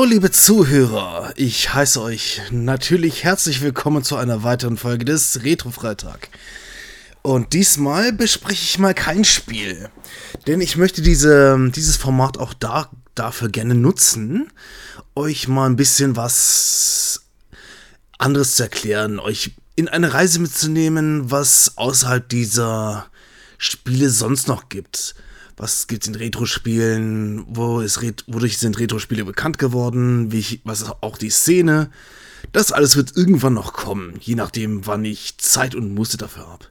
Hallo, liebe Zuhörer. Ich heiße euch natürlich herzlich willkommen zu einer weiteren Folge des Retro Freitag. Und diesmal bespreche ich mal kein Spiel. Denn ich möchte diese, dieses Format auch da, dafür gerne nutzen, euch mal ein bisschen was anderes zu erklären, euch in eine Reise mitzunehmen, was außerhalb dieser Spiele sonst noch gibt was gibt es in Retro-Spielen, wo Ret wodurch sind Retro-Spiele bekannt geworden, ich, was ist auch die Szene. Das alles wird irgendwann noch kommen, je nachdem, wann ich Zeit und Muße dafür habe.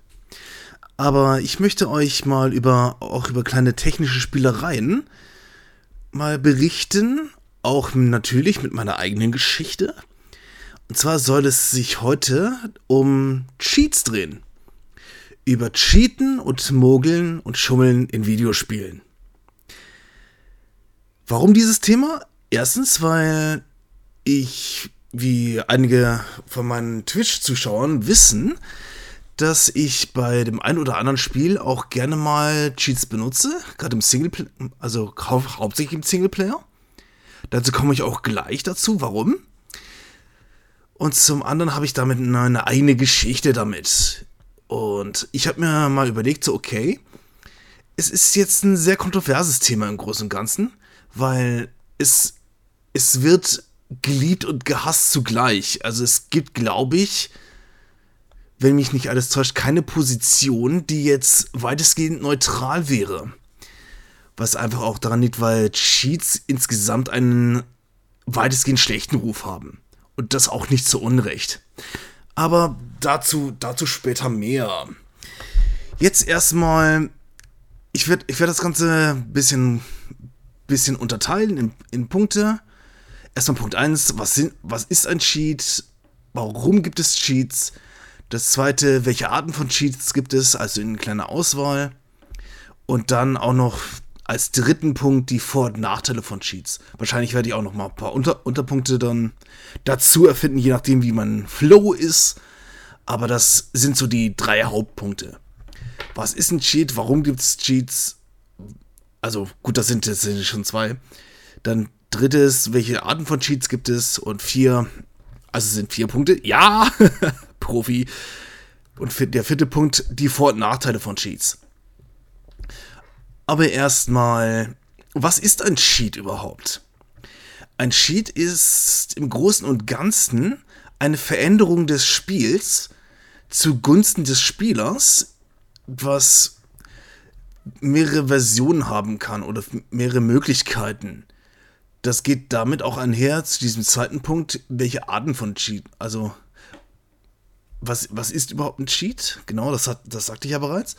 Aber ich möchte euch mal über auch über kleine technische Spielereien mal berichten, auch natürlich mit meiner eigenen Geschichte. Und zwar soll es sich heute um Cheats drehen über Cheaten und Mogeln und Schummeln in Videospielen. Warum dieses Thema? Erstens, weil ich, wie einige von meinen Twitch-Zuschauern wissen, dass ich bei dem einen oder anderen Spiel auch gerne mal Cheats benutze, gerade im Singleplayer, also hau hauptsächlich im Singleplayer. Dazu komme ich auch gleich dazu, warum. Und zum anderen habe ich damit eine eigene Geschichte damit. Und ich habe mir mal überlegt, so, okay, es ist jetzt ein sehr kontroverses Thema im Großen und Ganzen, weil es, es wird geliebt und gehasst zugleich. Also es gibt, glaube ich, wenn mich nicht alles täuscht, keine Position, die jetzt weitestgehend neutral wäre. Was einfach auch daran liegt, weil Cheats insgesamt einen weitestgehend schlechten Ruf haben. Und das auch nicht zu Unrecht. Aber dazu, dazu später mehr. Jetzt erstmal, ich werde ich werd das Ganze ein bisschen, bisschen unterteilen in, in Punkte. Erstmal Punkt 1, was, was ist ein Cheat? Warum gibt es Cheats? Das zweite, welche Arten von Cheats gibt es? Also in kleiner Auswahl. Und dann auch noch als dritten Punkt die Vor- und Nachteile von Cheats. Wahrscheinlich werde ich auch noch mal ein paar Unter Unterpunkte dann dazu erfinden, je nachdem, wie mein Flow ist. Aber das sind so die drei Hauptpunkte. Was ist ein Cheat? Warum gibt es Cheats? Also gut, das sind jetzt schon zwei. Dann drittes, welche Arten von Cheats gibt es? Und vier, also sind vier Punkte. Ja, Profi. Und der vierte Punkt, die Vor- und Nachteile von Cheats. Aber erstmal, was ist ein Cheat überhaupt? Ein Cheat ist im Großen und Ganzen eine Veränderung des Spiels zugunsten des Spielers, was mehrere Versionen haben kann oder mehrere Möglichkeiten. Das geht damit auch einher zu diesem zweiten Punkt, welche Arten von Cheat, also was, was ist überhaupt ein Cheat? Genau, das, hat, das sagte ich ja bereits.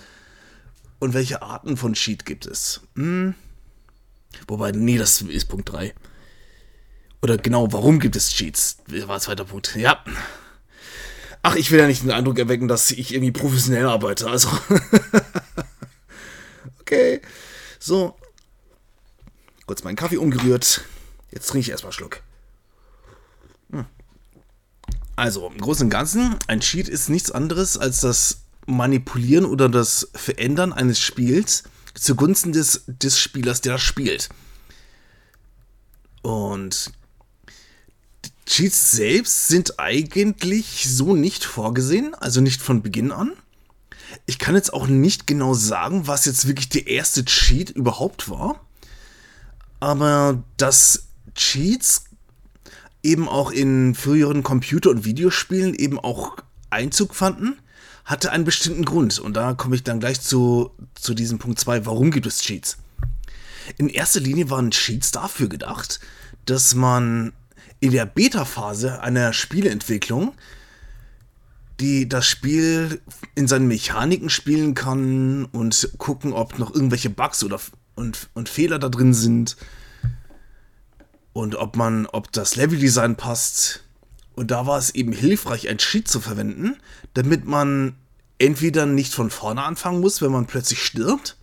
Und welche Arten von Cheat gibt es? Hm. Wobei, nee, das ist Punkt 3. Oder genau, warum gibt es Cheats? War zweiter Punkt. Ja. Ach, ich will ja nicht den Eindruck erwecken, dass ich irgendwie professionell arbeite. Also. okay. So. Kurz meinen Kaffee umgerührt. Jetzt trinke ich erstmal einen Schluck. Hm. Also, im Großen und Ganzen, ein Cheat ist nichts anderes als das Manipulieren oder das Verändern eines Spiels zugunsten des, des Spielers, der das spielt. Und Cheats selbst sind eigentlich so nicht vorgesehen, also nicht von Beginn an. Ich kann jetzt auch nicht genau sagen, was jetzt wirklich der erste Cheat überhaupt war. Aber dass Cheats eben auch in früheren Computer- und Videospielen eben auch Einzug fanden, hatte einen bestimmten Grund. Und da komme ich dann gleich zu, zu diesem Punkt 2. Warum gibt es Cheats? In erster Linie waren Cheats dafür gedacht, dass man in der Beta-Phase einer Spieleentwicklung die das Spiel in seinen Mechaniken spielen kann und gucken, ob noch irgendwelche Bugs oder und, und Fehler da drin sind und ob man, ob das Leveldesign passt. Und da war es eben hilfreich, ein Cheat zu verwenden, damit man entweder nicht von vorne anfangen muss, wenn man plötzlich stirbt,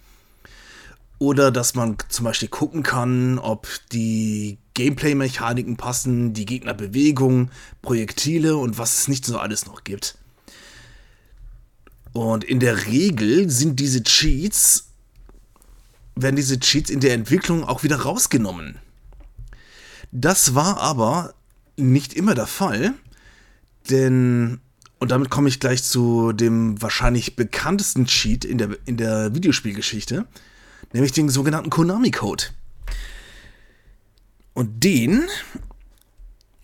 oder dass man zum Beispiel gucken kann, ob die Gameplay-Mechaniken passen, die Gegnerbewegung, Projektile und was es nicht so alles noch gibt. Und in der Regel sind diese Cheats, werden diese Cheats in der Entwicklung auch wieder rausgenommen. Das war aber nicht immer der Fall, denn, und damit komme ich gleich zu dem wahrscheinlich bekanntesten Cheat in der, in der Videospielgeschichte, nämlich den sogenannten Konami-Code. Und den,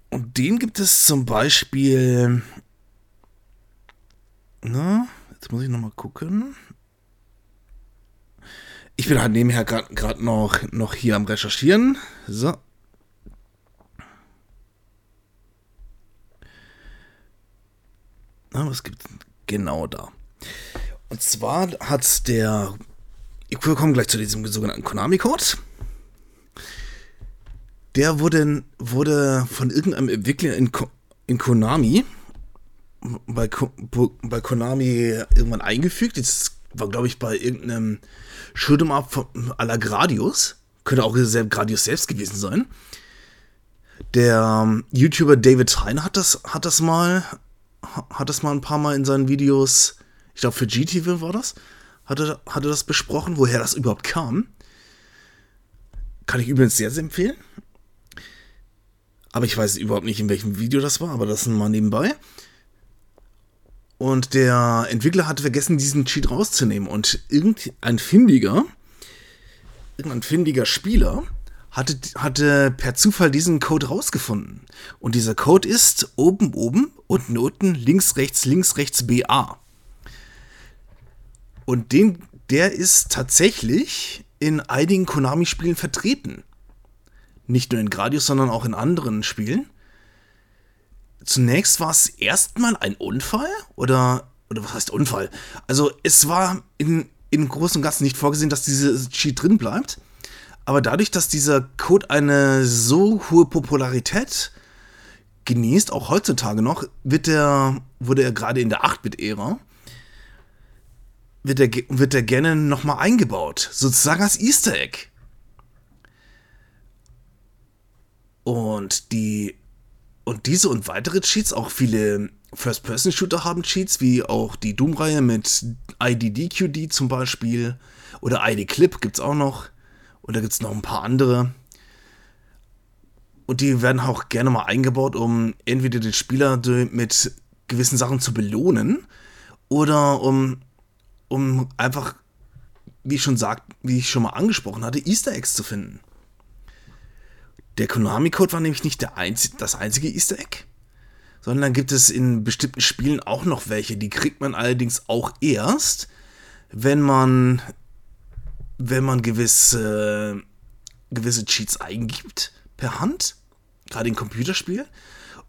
und den gibt es zum Beispiel, na, jetzt muss ich nochmal gucken. Ich bin halt nebenher gerade noch, noch hier am Recherchieren. So. Na, was gibt es genau da? Und zwar hat der. Ich komme gleich zu diesem sogenannten Konami-Code. Der wurde, wurde von irgendeinem Entwickler in, in Konami bei, bei Konami irgendwann eingefügt. Jetzt war, glaube ich, bei irgendeinem Shoot'em Up à Gradius. Könnte auch Gradius selbst gewesen sein. Der ähm, YouTuber David Hein hat das, hat das mal, hat das mal ein paar Mal in seinen Videos, ich glaube für GTV war das, hatte, hatte das besprochen, woher das überhaupt kam. Kann ich übrigens sehr, sehr empfehlen. Aber ich weiß überhaupt nicht, in welchem Video das war, aber das mal nebenbei. Und der Entwickler hatte vergessen, diesen Cheat rauszunehmen. Und irgendein findiger, irgendein findiger Spieler hatte, hatte per Zufall diesen Code rausgefunden. Und dieser Code ist oben, oben, unten, unten, links, rechts, links, rechts, BA. Und den, der ist tatsächlich in einigen Konami-Spielen vertreten. Nicht nur in Gradius, sondern auch in anderen Spielen zunächst war es erstmal ein Unfall oder, oder was heißt Unfall? Also es war in, im Großen und Ganzen nicht vorgesehen, dass diese Cheat drin bleibt. Aber dadurch, dass dieser Code eine so hohe Popularität genießt, auch heutzutage noch, wird der, wurde er gerade in der 8-Bit-Ära, wird er, wird er gerne nochmal eingebaut. Sozusagen als Easter Egg. Und die und diese und weitere Cheats, auch viele First-Person-Shooter haben Cheats, wie auch die Doom-Reihe mit IDDQD zum Beispiel. Oder ID-Clip gibt es auch noch. Oder gibt es noch ein paar andere. Und die werden auch gerne mal eingebaut, um entweder den Spieler mit gewissen Sachen zu belohnen oder um, um einfach, wie ich schon sagt, wie ich schon mal angesprochen hatte, Easter Eggs zu finden. Der Konami-Code war nämlich nicht einzige, das einzige Easter Egg, sondern gibt es in bestimmten Spielen auch noch welche. Die kriegt man allerdings auch erst, wenn man, wenn man gewisse, gewisse Cheats eingibt per Hand, gerade in Computerspielen.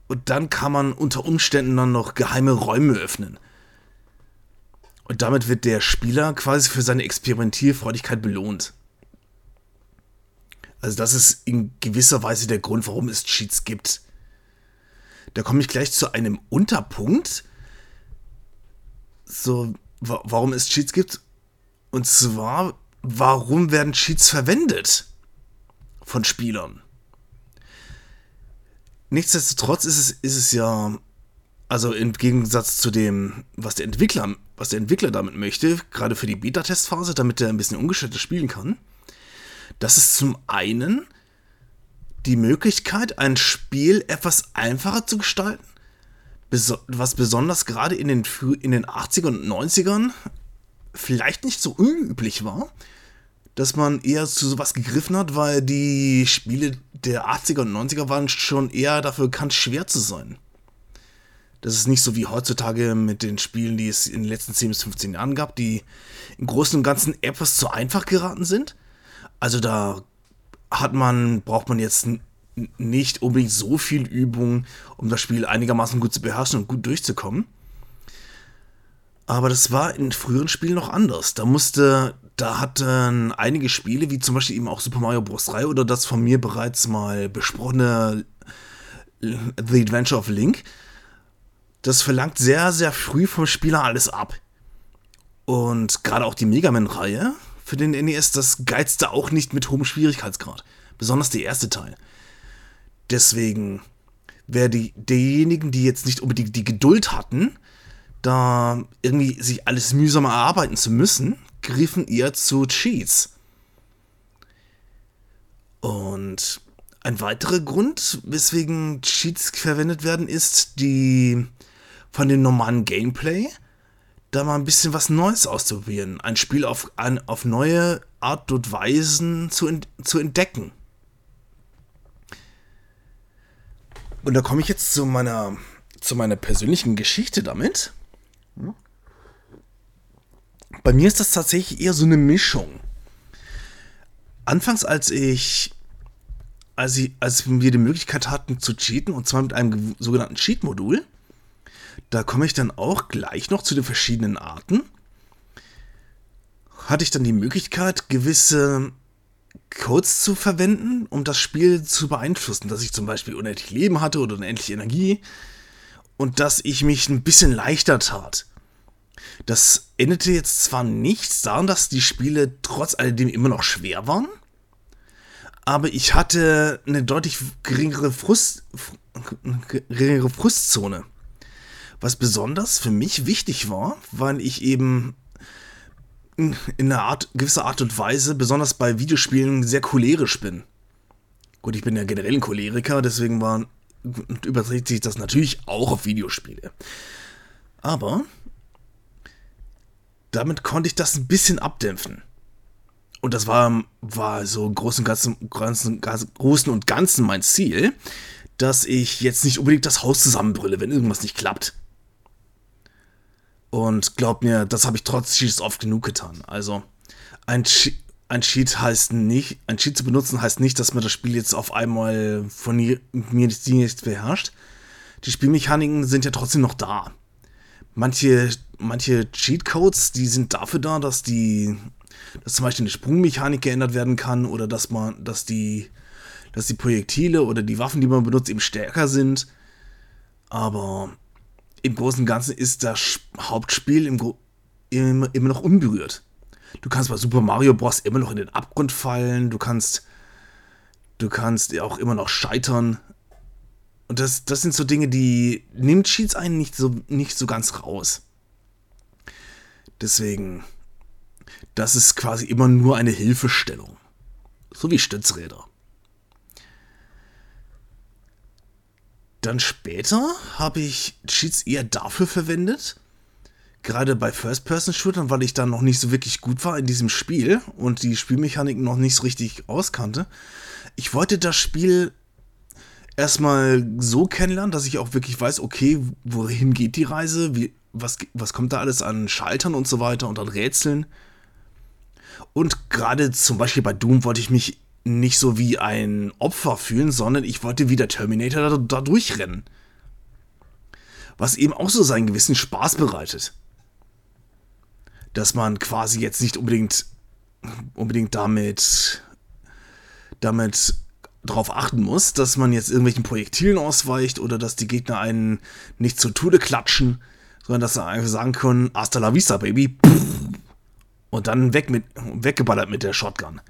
Und dann kann man unter Umständen dann noch geheime Räume öffnen. Und damit wird der Spieler quasi für seine Experimentierfreudigkeit belohnt. Also das ist in gewisser Weise der Grund, warum es Cheats gibt. Da komme ich gleich zu einem Unterpunkt, so warum es Cheats gibt. Und zwar, warum werden Cheats verwendet von Spielern? Nichtsdestotrotz ist es, ist es ja, also im Gegensatz zu dem, was der Entwickler, was der Entwickler damit möchte, gerade für die Beta-Testphase, damit er ein bisschen ungeschüttet spielen kann, das ist zum einen die Möglichkeit, ein Spiel etwas einfacher zu gestalten, was besonders gerade in den, in den 80ern und 90ern vielleicht nicht so unüblich war, dass man eher zu sowas gegriffen hat, weil die Spiele der 80er und 90er waren schon eher dafür bekannt, schwer zu sein. Das ist nicht so wie heutzutage mit den Spielen, die es in den letzten 10 bis 15 Jahren gab, die im Großen und Ganzen etwas zu einfach geraten sind. Also da hat man, braucht man jetzt nicht unbedingt so viel Übung, um das Spiel einigermaßen gut zu beherrschen und gut durchzukommen. Aber das war in früheren Spielen noch anders. Da musste, da hatten einige Spiele, wie zum Beispiel eben auch Super Mario Bros. 3 oder das von mir bereits mal besprochene The Adventure of Link, das verlangt sehr, sehr früh vom Spieler alles ab. Und gerade auch die Mega Man-Reihe für den NES, das geizte auch nicht mit hohem Schwierigkeitsgrad. Besonders der erste Teil. Deswegen, wer die, diejenigen, die jetzt nicht unbedingt die Geduld hatten, da irgendwie sich alles mühsam erarbeiten zu müssen, griffen eher zu Cheats. Und Ein weiterer Grund, weswegen Cheats verwendet werden, ist die von dem normalen Gameplay da mal ein bisschen was Neues auszuprobieren. Ein Spiel auf, ein, auf neue Art und Weisen zu, zu entdecken. Und da komme ich jetzt zu meiner, zu meiner persönlichen Geschichte damit. Bei mir ist das tatsächlich eher so eine Mischung. Anfangs, als ich als, ich, als wir die Möglichkeit hatten zu cheaten, und zwar mit einem sogenannten Cheat-Modul, da komme ich dann auch gleich noch zu den verschiedenen Arten, hatte ich dann die Möglichkeit, gewisse Codes zu verwenden, um das Spiel zu beeinflussen, dass ich zum Beispiel unendlich Leben hatte oder unendlich Energie und dass ich mich ein bisschen leichter tat. Das endete jetzt zwar nicht daran, dass die Spiele trotz alledem immer noch schwer waren, aber ich hatte eine deutlich geringere, Frust, geringere Frustzone. Was besonders für mich wichtig war, weil ich eben in einer Art, gewisser Art und Weise, besonders bei Videospielen, sehr cholerisch bin. Gut, ich bin ja generell ein Choleriker, deswegen war, überträgt sich das natürlich auch auf Videospiele. Aber damit konnte ich das ein bisschen abdämpfen. Und das war, war so im Großen Ganzen, Großen, Großen und Ganzen mein Ziel, dass ich jetzt nicht unbedingt das Haus zusammenbrülle, wenn irgendwas nicht klappt. Und glaub mir, das habe ich trotz Cheats oft genug getan. Also, ein, Che ein Cheat heißt nicht, ein Cheat zu benutzen heißt nicht, dass man das Spiel jetzt auf einmal von mir nicht beherrscht. Die Spielmechaniken sind ja trotzdem noch da. Manche, manche Cheatcodes, die sind dafür da, dass die dass zum Beispiel eine Sprungmechanik geändert werden kann oder dass man, dass die, dass die Projektile oder die Waffen, die man benutzt, eben stärker sind. Aber im Großen und Ganzen ist das Hauptspiel im, im, immer noch unberührt. Du kannst bei Super Mario Bros. immer noch in den Abgrund fallen, du kannst, du kannst auch immer noch scheitern. Und das, das sind so Dinge, die nimmt Cheats einen nicht so, nicht so ganz raus. Deswegen, das ist quasi immer nur eine Hilfestellung. So wie Stützräder. Dann später habe ich Cheats eher dafür verwendet, gerade bei First-Person-Shootern, weil ich dann noch nicht so wirklich gut war in diesem Spiel und die Spielmechaniken noch nicht so richtig auskannte. Ich wollte das Spiel erstmal so kennenlernen, dass ich auch wirklich weiß, okay, wohin geht die Reise, wie, was, was kommt da alles an Schaltern und so weiter und an Rätseln. Und gerade zum Beispiel bei Doom wollte ich mich nicht so wie ein Opfer fühlen, sondern ich wollte wie der Terminator da, da durchrennen. Was eben auch so seinen gewissen Spaß bereitet. Dass man quasi jetzt nicht unbedingt, unbedingt damit, damit darauf achten muss, dass man jetzt irgendwelchen Projektilen ausweicht oder dass die Gegner einen nicht zu Tode klatschen, sondern dass sie einfach sagen können, hasta la vista, Baby. Und dann weg mit, weggeballert mit der Shotgun.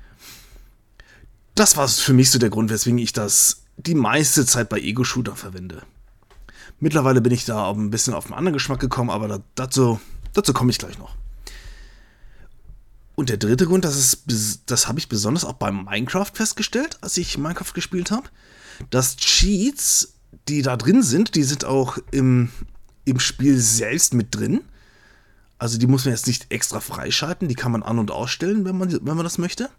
Das war für mich so der Grund, weswegen ich das die meiste Zeit bei Ego-Shooter verwende. Mittlerweile bin ich da ein bisschen auf einen anderen Geschmack gekommen, aber dazu, dazu komme ich gleich noch. Und der dritte Grund, das, das habe ich besonders auch beim Minecraft festgestellt, als ich Minecraft gespielt habe, dass Cheats, die da drin sind, die sind auch im, im Spiel selbst mit drin. Also die muss man jetzt nicht extra freischalten, die kann man an- und ausstellen, wenn man, wenn man das möchte.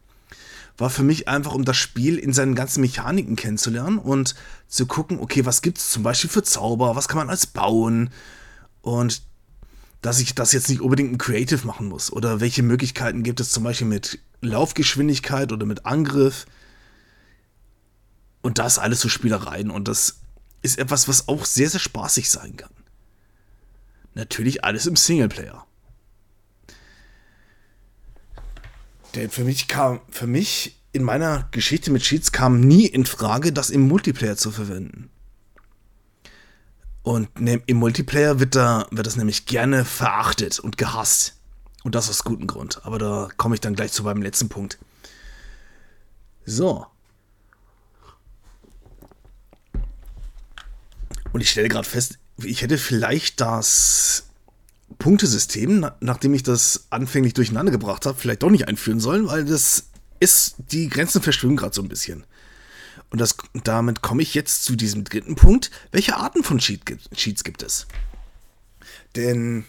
War für mich einfach, um das Spiel in seinen ganzen Mechaniken kennenzulernen und zu gucken, okay, was gibt es zum Beispiel für Zauber, was kann man als bauen und dass ich das jetzt nicht unbedingt ein Creative machen muss oder welche Möglichkeiten gibt es zum Beispiel mit Laufgeschwindigkeit oder mit Angriff und das alles so Spielereien und das ist etwas, was auch sehr, sehr spaßig sein kann. Natürlich alles im Singleplayer. Denn für mich kam, für mich in meiner Geschichte mit Cheats kam nie in Frage, das im Multiplayer zu verwenden. Und im Multiplayer wird, da, wird das nämlich gerne verachtet und gehasst. Und das aus gutem Grund. Aber da komme ich dann gleich zu beim letzten Punkt. So. Und ich stelle gerade fest, ich hätte vielleicht das Punktesystem, nachdem ich das anfänglich durcheinander gebracht habe, vielleicht doch nicht einführen sollen, weil das ist, die Grenzen verschwimmen gerade so ein bisschen. Und das, damit komme ich jetzt zu diesem dritten Punkt. Welche Arten von Cheat, Cheats gibt es? Denn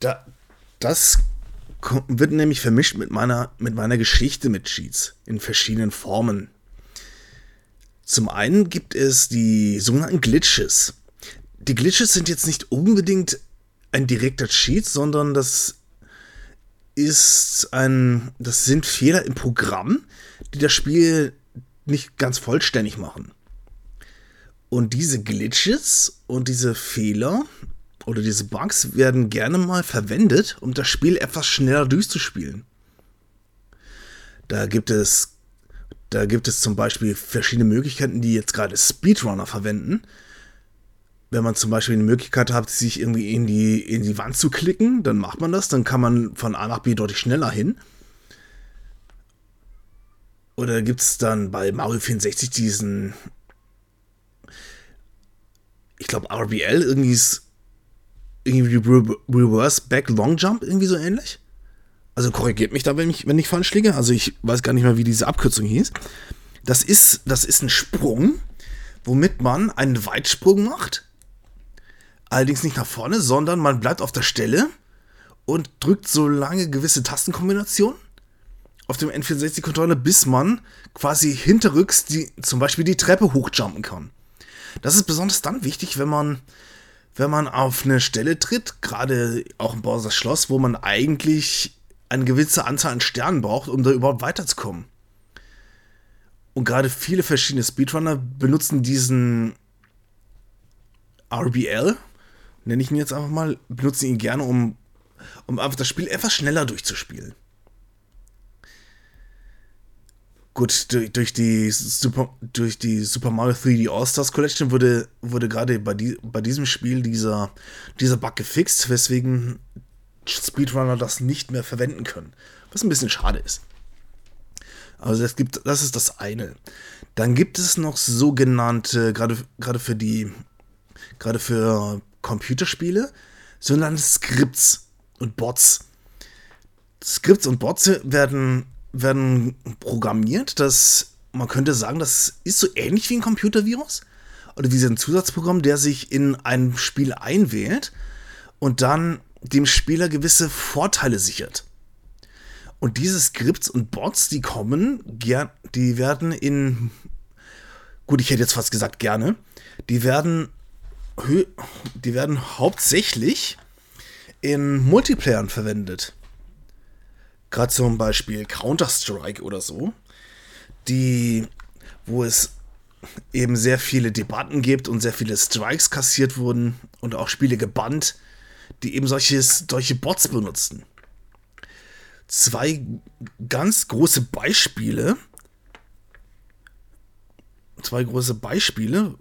da, das wird nämlich vermischt mit meiner, mit meiner Geschichte mit Cheats in verschiedenen Formen. Zum einen gibt es die sogenannten Glitches. Die Glitches sind jetzt nicht unbedingt ein direkter Cheat, sondern das ist ein, das sind Fehler im Programm, die das Spiel nicht ganz vollständig machen. Und diese Glitches und diese Fehler oder diese Bugs werden gerne mal verwendet, um das Spiel etwas schneller durchzuspielen. Da gibt es, da gibt es zum Beispiel verschiedene Möglichkeiten, die jetzt gerade Speedrunner verwenden. Wenn man zum Beispiel eine Möglichkeit hat, sich irgendwie in die, in die Wand zu klicken, dann macht man das, dann kann man von A nach B deutlich schneller hin. Oder gibt es dann bei Mario 64 diesen, ich glaube, RBL, irgendwie ist irgendwie Reverse Back Long Jump, irgendwie so ähnlich. Also korrigiert mich da, wenn ich, wenn ich falsch liege. Also ich weiß gar nicht mehr, wie diese Abkürzung hieß. Das ist, das ist ein Sprung, womit man einen Weitsprung macht. Allerdings nicht nach vorne, sondern man bleibt auf der Stelle und drückt so lange gewisse Tastenkombinationen auf dem N64-Controller, bis man quasi hinterrücks die, zum Beispiel die Treppe hochjumpen kann. Das ist besonders dann wichtig, wenn man wenn man auf eine Stelle tritt, gerade auch im Bowser's Schloss, wo man eigentlich eine gewisse Anzahl an Sternen braucht, um da überhaupt weiterzukommen. Und gerade viele verschiedene Speedrunner benutzen diesen RBL, nenne ich ihn jetzt einfach mal, benutzen ihn gerne, um, um einfach das Spiel etwas schneller durchzuspielen. Gut, durch, durch, die Super, durch die Super Mario 3D All-Stars Collection wurde, wurde gerade bei, die, bei diesem Spiel dieser, dieser Bug gefixt, weswegen Speedrunner das nicht mehr verwenden können. Was ein bisschen schade ist. Also das, gibt, das ist das eine. Dann gibt es noch sogenannte, gerade, gerade für die, gerade für Computerspiele, sogenannte Skripts und Bots. Skripts und Bots werden werden programmiert, dass man könnte sagen, das ist so ähnlich wie ein Computervirus oder wie ein Zusatzprogramm, der sich in ein Spiel einwählt und dann dem Spieler gewisse Vorteile sichert. Und diese Skripts und Bots, die kommen, die werden in, gut, ich hätte jetzt fast gesagt gerne, die werden, die werden hauptsächlich in Multiplayern verwendet gerade zum Beispiel Counter-Strike oder so, die, wo es eben sehr viele Debatten gibt und sehr viele Strikes kassiert wurden und auch Spiele gebannt, die eben solches, solche Bots benutzen. Zwei ganz große Beispiele, zwei große Beispiele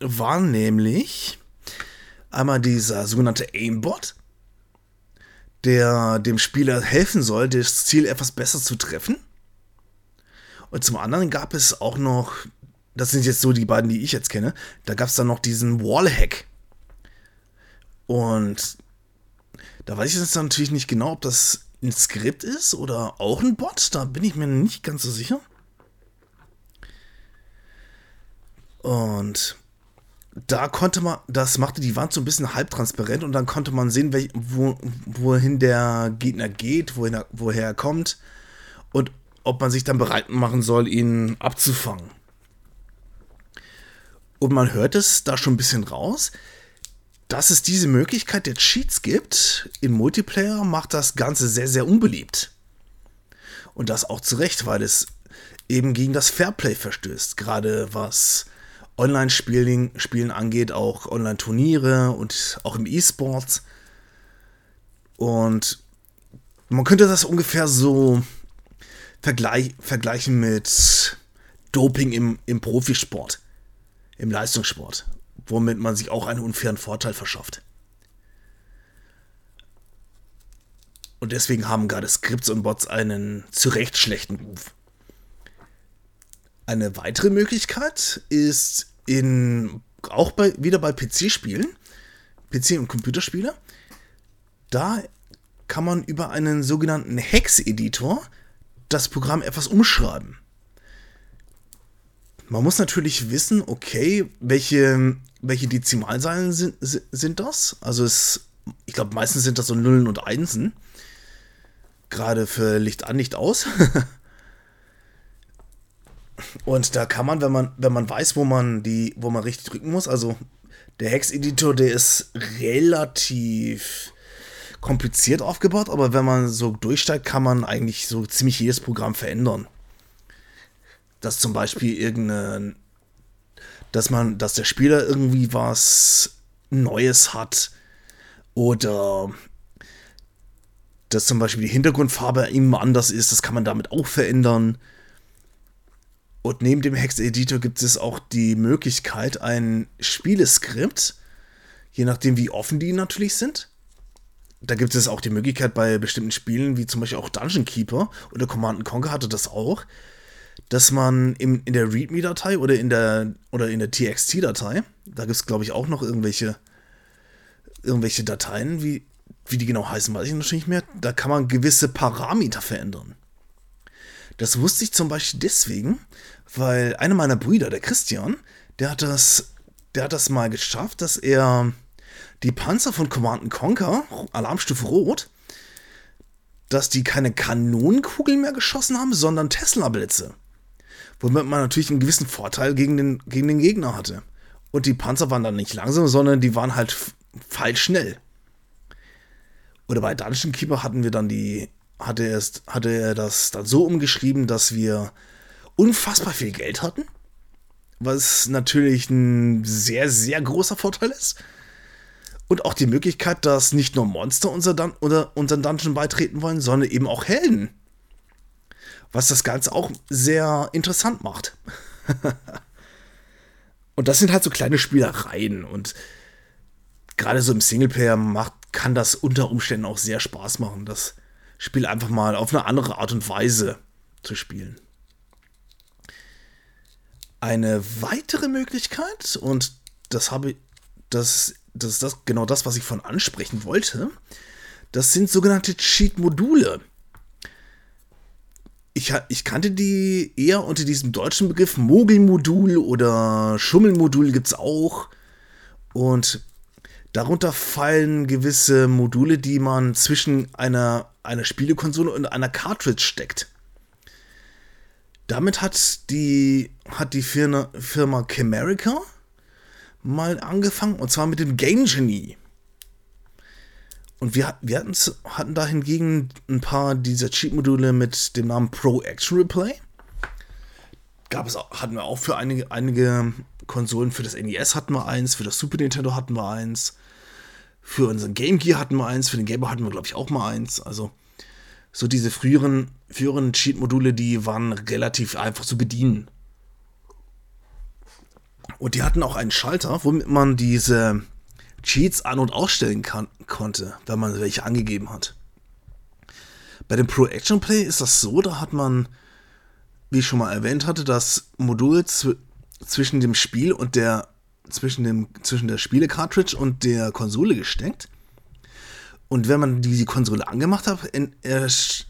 waren nämlich einmal dieser sogenannte Aimbot, der dem Spieler helfen soll, das Ziel etwas besser zu treffen. Und zum anderen gab es auch noch, das sind jetzt so die beiden, die ich jetzt kenne, da gab es dann noch diesen Wallhack. Und da weiß ich jetzt natürlich nicht genau, ob das ein Skript ist oder auch ein Bot. Da bin ich mir nicht ganz so sicher. Und da konnte man, das machte die Wand so ein bisschen halbtransparent und dann konnte man sehen, welch, wo, wohin der Gegner geht, wohin er, woher er kommt und ob man sich dann bereit machen soll, ihn abzufangen. Und man hört es da schon ein bisschen raus. Dass es diese Möglichkeit der Cheats gibt im Multiplayer, macht das Ganze sehr, sehr unbeliebt. Und das auch zu Recht, weil es eben gegen das Fairplay verstößt. Gerade was Online-Spielen Spielen angeht, auch Online-Turniere und auch im E-Sports. Und man könnte das ungefähr so vergleich, vergleichen mit Doping im, im Profisport, im Leistungssport, womit man sich auch einen unfairen Vorteil verschafft. Und deswegen haben gerade Skripts und Bots einen zu Recht schlechten Ruf. Eine weitere Möglichkeit ist in auch bei, wieder bei PC-Spielen, PC- und Computerspiele. Da kann man über einen sogenannten Hex-Editor das Programm etwas umschreiben. man muss natürlich wissen, okay, welche, welche Dezimalzahlen sind, sind das? Also es, ich glaube, meistens sind das so Nullen und Einsen. Gerade für Licht an, Licht aus. und da kann man, wenn man, wenn man weiß, wo man die, wo man richtig drücken muss, also der Hex-Editor, der ist relativ kompliziert aufgebaut, aber wenn man so durchsteigt, kann man eigentlich so ziemlich jedes Programm verändern. Dass zum Beispiel irgendeine, dass man, dass der Spieler irgendwie was Neues hat oder dass zum Beispiel die Hintergrundfarbe ihm anders ist, das kann man damit auch verändern. Und neben dem Hex-Editor gibt es auch die Möglichkeit, ein Spieleskript, je nachdem wie offen die natürlich sind, da gibt es auch die Möglichkeit bei bestimmten Spielen, wie zum Beispiel auch Dungeon Keeper oder Command Conquer hatte das auch, dass man im, in der README-Datei oder in der oder in der TXT-Datei, da gibt es glaube ich auch noch irgendwelche irgendwelche Dateien, wie, wie die genau heißen, weiß ich natürlich nicht mehr, da kann man gewisse Parameter verändern. Das wusste ich zum Beispiel deswegen, weil einer meiner Brüder, der Christian, der hat das, der hat das mal geschafft, dass er die Panzer von Command Conquer, Alarmstufe Rot, dass die keine Kanonenkugeln mehr geschossen haben, sondern Tesla-Blitze. Womit man natürlich einen gewissen Vorteil gegen den, gegen den Gegner hatte. Und die Panzer waren dann nicht langsam, sondern die waren halt falsch schnell. Oder bei Dungeon Keeper hatten wir dann die, hatte er, hatte er das dann so umgeschrieben, dass wir unfassbar viel Geld hatten. Was natürlich ein sehr, sehr großer Vorteil ist. Und auch die Möglichkeit, dass nicht nur Monster unser Dun oder unseren Dungeon beitreten wollen, sondern eben auch Helden. Was das Ganze auch sehr interessant macht. und das sind halt so kleine Spielereien. Und gerade so im Singleplayer macht, kann das unter Umständen auch sehr Spaß machen, das Spiel einfach mal auf eine andere Art und Weise zu spielen. Eine weitere Möglichkeit, und das habe das das ist das, genau das, was ich von ansprechen wollte. Das sind sogenannte Cheat-Module. Ich, ich, kannte die eher unter diesem deutschen Begriff Mogelmodul oder Schummelmodul gibt es auch. Und darunter fallen gewisse Module, die man zwischen einer, einer Spielekonsole und einer Cartridge steckt. Damit hat die, hat die Firma, Firma Chimerica mal angefangen, und zwar mit dem Game Genie. Und wir, wir hatten da hingegen ein paar dieser Cheat-Module mit dem Namen Pro Action Replay. Gab es, hatten wir auch für einige, einige Konsolen. Für das NES hatten wir eins, für das Super Nintendo hatten wir eins, für unseren Game Gear hatten wir eins, für den Game Boy hatten wir, glaube ich, auch mal eins. Also so diese früheren, früheren Cheat-Module, die waren relativ einfach zu bedienen. Und die hatten auch einen Schalter, womit man diese Cheats an- und ausstellen kann, konnte, wenn man welche angegeben hat. Bei dem Pro Action Play ist das so, da hat man, wie ich schon mal erwähnt hatte, das Modul zw zwischen dem Spiel und der zwischen dem zwischen der Spiele-Cartridge und der Konsole gesteckt. Und wenn man die Konsole angemacht hat,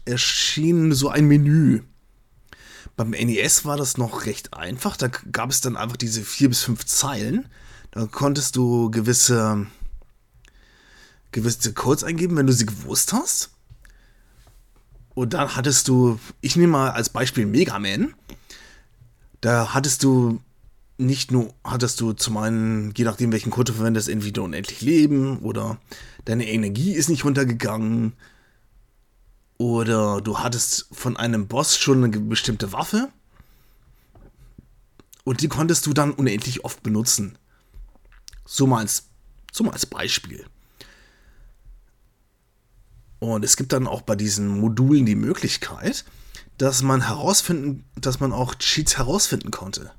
erschien so ein Menü. Beim NES war das noch recht einfach. Da gab es dann einfach diese vier bis fünf Zeilen. Da konntest du gewisse, gewisse Codes eingeben, wenn du sie gewusst hast. Und dann hattest du, ich nehme mal als Beispiel Mega Man. Da hattest du nicht nur, hattest du zum einen, je nachdem welchen Code du verwendest, entweder unendlich Leben oder deine Energie ist nicht runtergegangen oder du hattest von einem Boss schon eine bestimmte Waffe und die konntest du dann unendlich oft benutzen. So mal als, so mal als Beispiel. Und es gibt dann auch bei diesen Modulen die Möglichkeit, dass man herausfinden, dass man auch Cheats herausfinden konnte.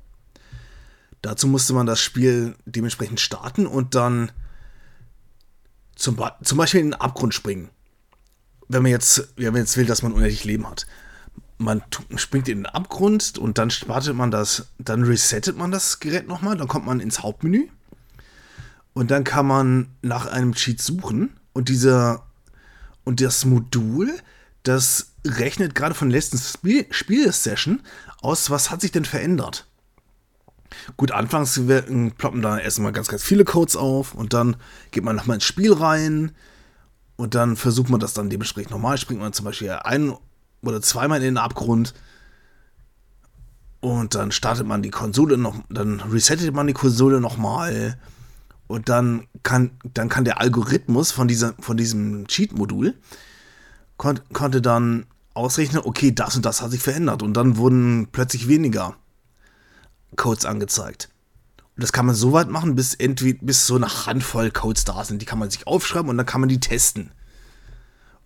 Dazu musste man das Spiel dementsprechend starten und dann zum, zum Beispiel in den Abgrund springen wenn man jetzt, wenn man jetzt will, dass man unendlich Leben hat, man springt in den Abgrund und dann startet man das, dann resettet man das Gerät nochmal, dann kommt man ins Hauptmenü und dann kann man nach einem Cheat suchen und dieser und das Modul, das rechnet gerade von der letzten Spiel Spielsession aus, was hat sich denn verändert. Gut, anfangs ploppen da erstmal ganz, ganz viele Codes auf und dann geht man nochmal ins Spiel rein und dann versucht man das dann dementsprechend nochmal. Springt man zum Beispiel ein oder zweimal in den Abgrund und dann startet man die Konsole noch, dann resettet man die Konsole nochmal und dann kann, dann kann der Algorithmus von, dieser, von diesem Cheat-Modul kon konnte dann ausrechnen, okay, das und das hat sich verändert und dann wurden plötzlich weniger Codes angezeigt. Und das kann man so weit machen, bis, entweder, bis so eine Handvoll Codes da sind. Die kann man sich aufschreiben und dann kann man die testen.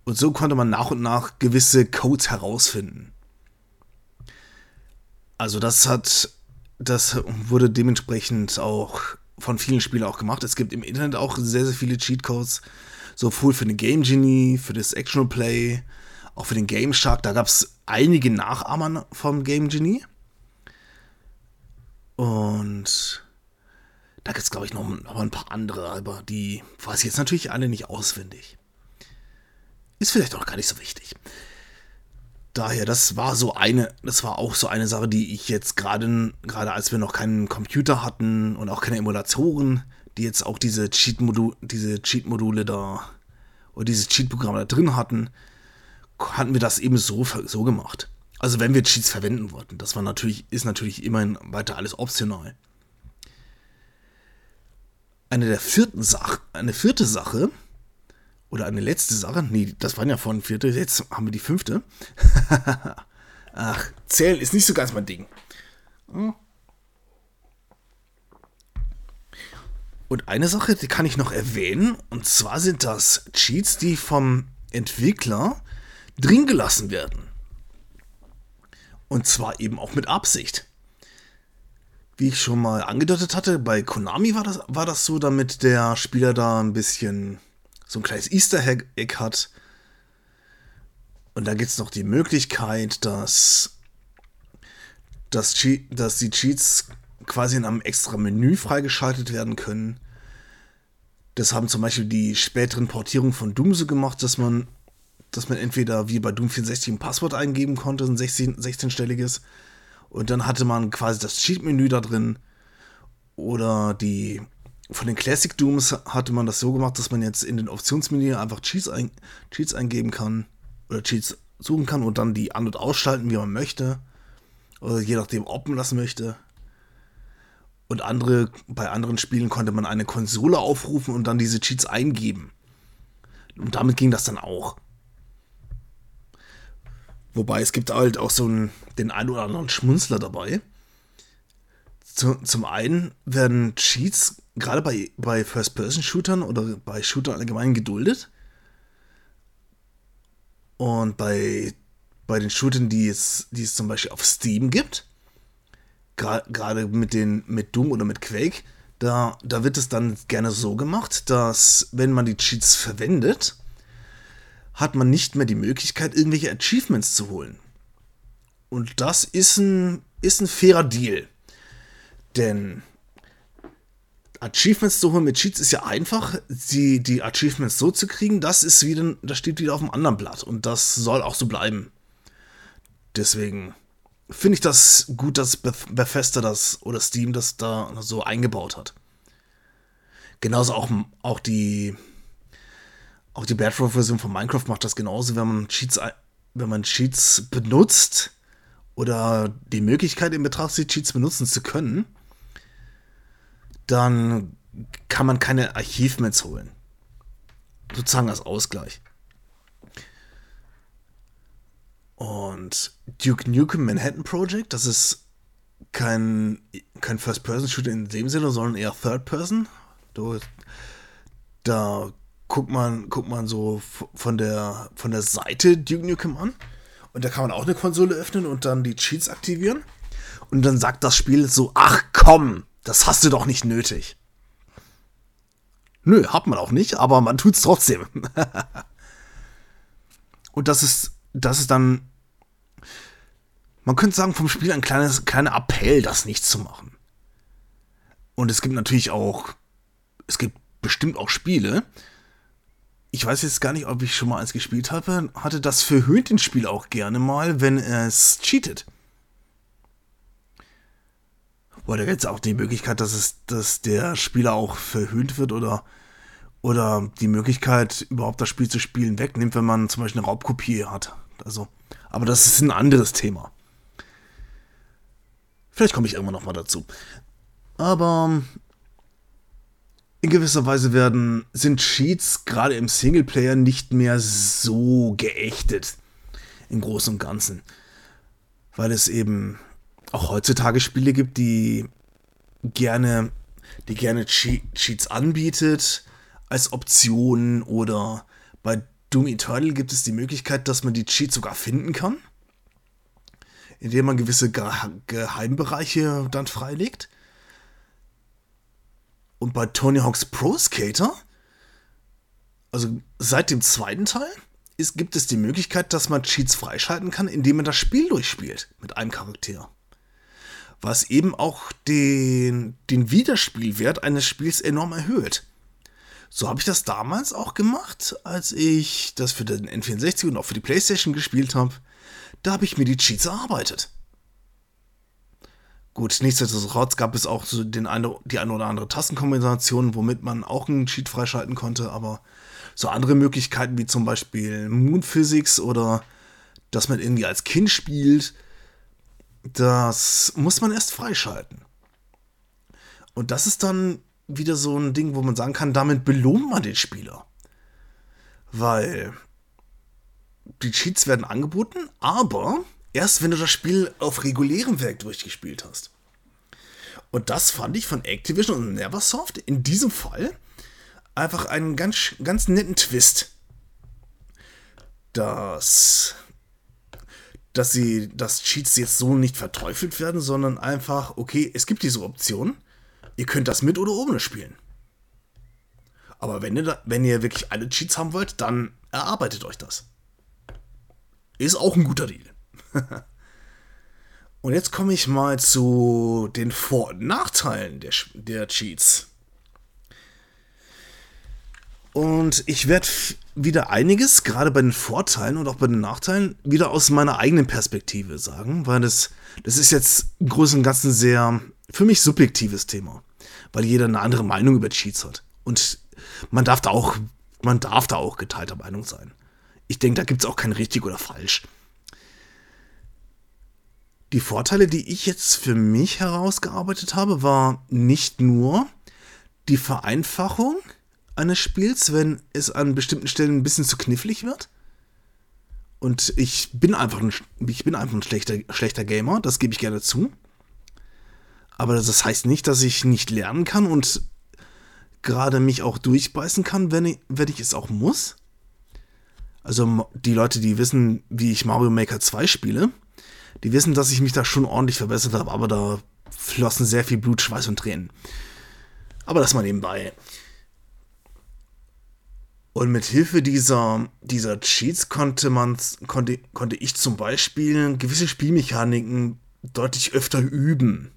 Und so konnte man nach und nach gewisse Codes herausfinden. Also das hat, das wurde dementsprechend auch von vielen Spielern auch gemacht. Es gibt im Internet auch sehr, sehr viele Cheatcodes, sowohl für den Game Genie, für das Action Play, auch für den Game Shark. Da gab es einige Nachahmer vom Game Genie. Und da gibt es, glaube ich, noch, noch ein paar andere, aber die weiß ich jetzt natürlich alle nicht auswendig. Ist vielleicht auch gar nicht so wichtig. Daher, das war so eine, das war auch so eine Sache, die ich jetzt gerade, gerade als wir noch keinen Computer hatten und auch keine Emulatoren, die jetzt auch diese Cheat-Module, diese Cheat-Module da oder dieses Cheat-Programm da drin hatten, hatten wir das eben so, so gemacht. Also wenn wir Cheats verwenden wollten, das war natürlich, ist natürlich immerhin weiter alles optional. Eine der vierten Sache, eine vierte Sache, oder eine letzte Sache, nee, das waren ja vorhin vierte, jetzt haben wir die fünfte. Ach, zählen ist nicht so ganz mein Ding. Und eine Sache, die kann ich noch erwähnen, und zwar sind das Cheats, die vom Entwickler drin gelassen werden. Und zwar eben auch mit Absicht. Wie ich schon mal angedeutet hatte, bei Konami war das, war das so, damit der Spieler da ein bisschen so ein kleines Easter Egg hat. Und da gibt es noch die Möglichkeit, dass, dass, dass die Cheats quasi in einem extra Menü freigeschaltet werden können. Das haben zum Beispiel die späteren Portierungen von Doom so gemacht, dass man dass man entweder wie bei Doom 64 ein Passwort eingeben konnte, ein 16, 16-stelliges, und dann hatte man quasi das Cheat-Menü da drin. Oder die von den Classic Dooms hatte man das so gemacht, dass man jetzt in den Optionsmenü einfach Cheats, ein, Cheats eingeben kann oder Cheats suchen kann und dann die an- und ausschalten, wie man möchte. Oder je nachdem, ob man das möchte. Und andere, bei anderen Spielen konnte man eine Konsole aufrufen und dann diese Cheats eingeben. Und damit ging das dann auch. Wobei es gibt halt auch so einen, den einen oder anderen Schmunzler dabei. Zu, zum einen werden Cheats gerade bei, bei First-Person-Shootern oder bei Shootern allgemein geduldet. Und bei, bei den Shootern, die es, die es zum Beispiel auf Steam gibt, gerade mit, mit Doom oder mit Quake, da, da wird es dann gerne so gemacht, dass wenn man die Cheats verwendet, hat man nicht mehr die Möglichkeit, irgendwelche Achievements zu holen. Und das ist ein, ist ein fairer Deal. Denn Achievements zu holen mit Cheats ist ja einfach. Die, die Achievements so zu kriegen, das ist wieder, das steht wieder auf dem anderen Blatt. Und das soll auch so bleiben. Deswegen finde ich das gut, dass Bethesda das oder Steam das da so eingebaut hat. Genauso auch, auch die, auch die Bedrock-Version von Minecraft macht das genauso, wenn man Cheats, wenn man Cheats benutzt oder die Möglichkeit in Betracht zieht, Cheats benutzen zu können, dann kann man keine Achievements holen. Sozusagen als Ausgleich. Und Duke Nukem Manhattan Project, das ist kein, kein First-Person-Shooter in dem Sinne, sondern eher Third-Person. Da guckt man, guckt man so von der, von der Seite Duke Nukem an. Und da kann man auch eine Konsole öffnen und dann die Cheats aktivieren. Und dann sagt das Spiel so, ach komm, das hast du doch nicht nötig. Nö, hat man auch nicht, aber man tut's trotzdem. und das ist, das ist dann, man könnte sagen, vom Spiel ein kleines, kleiner Appell, das nicht zu machen. Und es gibt natürlich auch, es gibt bestimmt auch Spiele, ich weiß jetzt gar nicht, ob ich schon mal eins gespielt habe, hatte das verhöhnt den Spiel auch gerne mal, wenn es cheatet. Oder gibt es auch die Möglichkeit, dass es, dass der Spieler auch verhöhnt wird oder, oder die Möglichkeit, überhaupt das Spiel zu spielen, wegnimmt, wenn man zum Beispiel eine Raubkopie hat. Also, aber das ist ein anderes Thema. Vielleicht komme ich irgendwann nochmal dazu. Aber in gewisser Weise werden, sind Cheats gerade im Singleplayer nicht mehr so geächtet. Im Großen und Ganzen. Weil es eben auch heutzutage Spiele gibt, die gerne, die gerne Cheats anbietet als Option oder bei Doom Eternal gibt es die Möglichkeit, dass man die Cheats sogar finden kann, indem man gewisse Ge Geheimbereiche dann freilegt. Und bei Tony Hawk's Pro Skater, also seit dem zweiten Teil, ist, gibt es die Möglichkeit, dass man Cheats freischalten kann, indem man das Spiel durchspielt mit einem Charakter was eben auch den, den Wiederspielwert eines Spiels enorm erhöht. So habe ich das damals auch gemacht, als ich das für den N64 und auch für die PlayStation gespielt habe. Da habe ich mir die Cheats erarbeitet. Gut, nichtsdestotrotz gab es auch so den eine, die eine oder andere Tastenkombination, womit man auch einen Cheat freischalten konnte, aber so andere Möglichkeiten wie zum Beispiel Moon Physics oder dass man irgendwie als Kind spielt, das muss man erst freischalten. Und das ist dann wieder so ein Ding, wo man sagen kann, damit belohnt man den Spieler. Weil die Cheats werden angeboten, aber erst wenn du das Spiel auf regulärem Werk durchgespielt hast. Und das fand ich von Activision und Neversoft in diesem Fall einfach einen ganz, ganz netten Twist. Das dass sie, dass Cheats jetzt so nicht verteufelt werden, sondern einfach, okay, es gibt diese Option. Ihr könnt das mit oder ohne spielen. Aber wenn ihr, da, wenn ihr wirklich alle Cheats haben wollt, dann erarbeitet euch das. Ist auch ein guter Deal. und jetzt komme ich mal zu den Vor- und Nachteilen der, der Cheats. Und ich werde wieder einiges, gerade bei den Vorteilen und auch bei den Nachteilen, wieder aus meiner eigenen Perspektive sagen, weil das, das ist jetzt im Großen und Ganzen sehr für mich subjektives Thema, weil jeder eine andere Meinung über Cheats hat. Und man darf da auch, man darf da auch geteilter Meinung sein. Ich denke, da gibt es auch kein richtig oder falsch. Die Vorteile, die ich jetzt für mich herausgearbeitet habe, war nicht nur die Vereinfachung, eines Spiels, wenn es an bestimmten Stellen ein bisschen zu knifflig wird. Und ich bin einfach ein, ich bin einfach ein schlechter, schlechter Gamer, das gebe ich gerne zu. Aber das heißt nicht, dass ich nicht lernen kann und gerade mich auch durchbeißen kann, wenn ich, wenn ich es auch muss. Also die Leute, die wissen, wie ich Mario Maker 2 spiele, die wissen, dass ich mich da schon ordentlich verbessert habe, aber da flossen sehr viel Blut, Schweiß und Tränen. Aber das mal nebenbei. Und mit Hilfe dieser, dieser Cheats konnte man, konnte, konnte ich zum Beispiel gewisse Spielmechaniken deutlich öfter üben.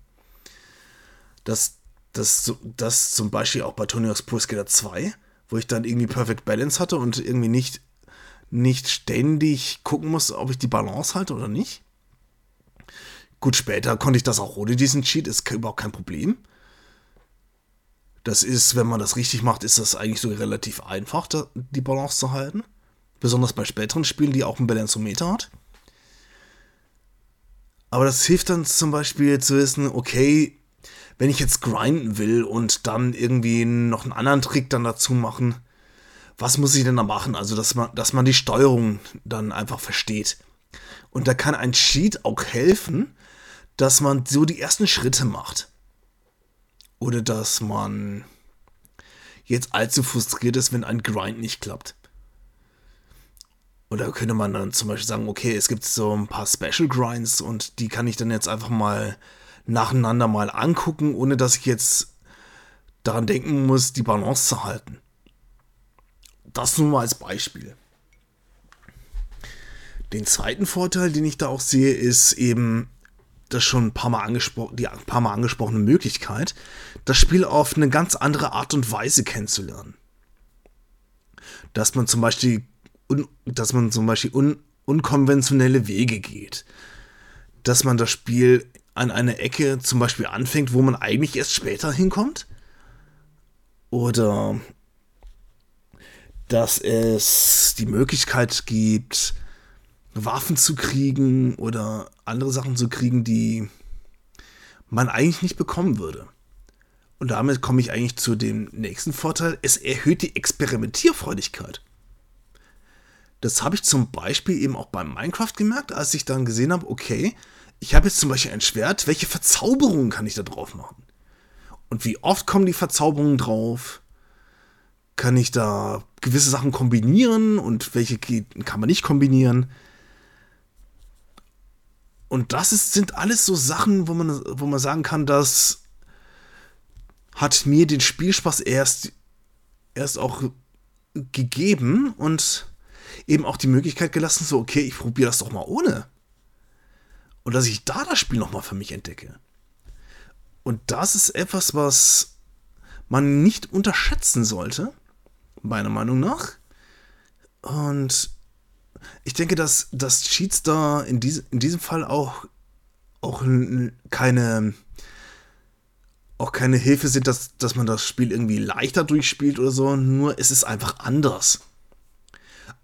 Das, das, das zum Beispiel auch bei Tony Hawk's Pro Skater 2, wo ich dann irgendwie Perfect Balance hatte und irgendwie nicht, nicht ständig gucken muss, ob ich die Balance halte oder nicht. Gut, später konnte ich das auch ohne diesen Cheat, ist überhaupt kein Problem. Das ist, wenn man das richtig macht, ist das eigentlich so relativ einfach, die Balance zu halten. Besonders bei späteren Spielen, die auch einen Balanceometer hat. Aber das hilft dann zum Beispiel zu wissen, okay, wenn ich jetzt grinden will und dann irgendwie noch einen anderen Trick dann dazu machen, was muss ich denn da machen? Also, dass man, dass man die Steuerung dann einfach versteht. Und da kann ein Cheat auch helfen, dass man so die ersten Schritte macht ohne dass man jetzt allzu frustriert ist, wenn ein Grind nicht klappt. Oder könnte man dann zum Beispiel sagen, okay, es gibt so ein paar Special Grinds und die kann ich dann jetzt einfach mal nacheinander mal angucken, ohne dass ich jetzt daran denken muss, die Balance zu halten. Das nur mal als Beispiel. Den zweiten Vorteil, den ich da auch sehe, ist eben, das schon ein paar Mal angesprochen, die ein paar Mal angesprochene Möglichkeit, das Spiel auf eine ganz andere Art und Weise kennenzulernen. Dass man zum Beispiel, dass man zum Beispiel un, unkonventionelle Wege geht. Dass man das Spiel an eine Ecke zum Beispiel anfängt, wo man eigentlich erst später hinkommt. Oder dass es die Möglichkeit gibt, Waffen zu kriegen oder andere Sachen zu kriegen, die man eigentlich nicht bekommen würde. Und damit komme ich eigentlich zu dem nächsten Vorteil. Es erhöht die Experimentierfreudigkeit. Das habe ich zum Beispiel eben auch beim Minecraft gemerkt, als ich dann gesehen habe, okay, ich habe jetzt zum Beispiel ein Schwert, welche Verzauberungen kann ich da drauf machen? Und wie oft kommen die Verzauberungen drauf? Kann ich da gewisse Sachen kombinieren und welche kann man nicht kombinieren? Und das ist, sind alles so Sachen, wo man, wo man sagen kann, das hat mir den Spielspaß erst, erst auch gegeben und eben auch die Möglichkeit gelassen, so, okay, ich probiere das doch mal ohne. Und dass ich da das Spiel nochmal für mich entdecke. Und das ist etwas, was man nicht unterschätzen sollte, meiner Meinung nach. Und ich denke, dass, dass Cheats da in, diese, in diesem Fall auch, auch keine, auch keine Hilfe sind, dass, dass man das Spiel irgendwie leichter durchspielt oder so, nur es ist einfach anders.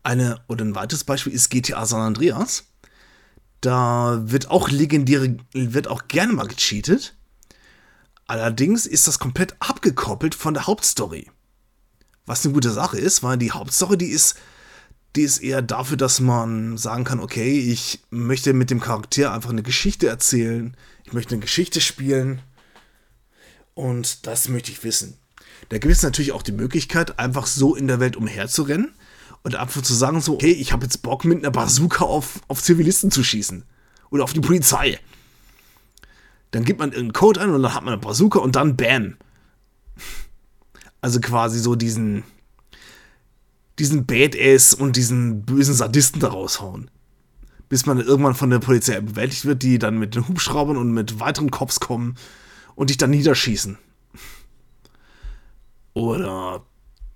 Eine, oder ein weiteres Beispiel ist GTA San Andreas. Da wird auch legendäre, wird auch gerne mal gecheatet. Allerdings ist das komplett abgekoppelt von der Hauptstory. Was eine gute Sache ist, weil die Hauptstory, die ist die ist eher dafür, dass man sagen kann, okay, ich möchte mit dem Charakter einfach eine Geschichte erzählen, ich möchte eine Geschichte spielen und das möchte ich wissen. Da gibt es natürlich auch die Möglichkeit, einfach so in der Welt umherzurennen und einfach zu sagen, so, okay, ich habe jetzt Bock mit einer Bazooka auf, auf Zivilisten zu schießen oder auf die Polizei. Dann gibt man irgendeinen Code ein und dann hat man eine Bazooka und dann Bam. Also quasi so diesen, diesen Badass und diesen bösen Sadisten da raushauen. Bis man irgendwann von der Polizei bewältigt wird, die dann mit den Hubschraubern und mit weiteren Cops kommen und dich dann niederschießen. Oder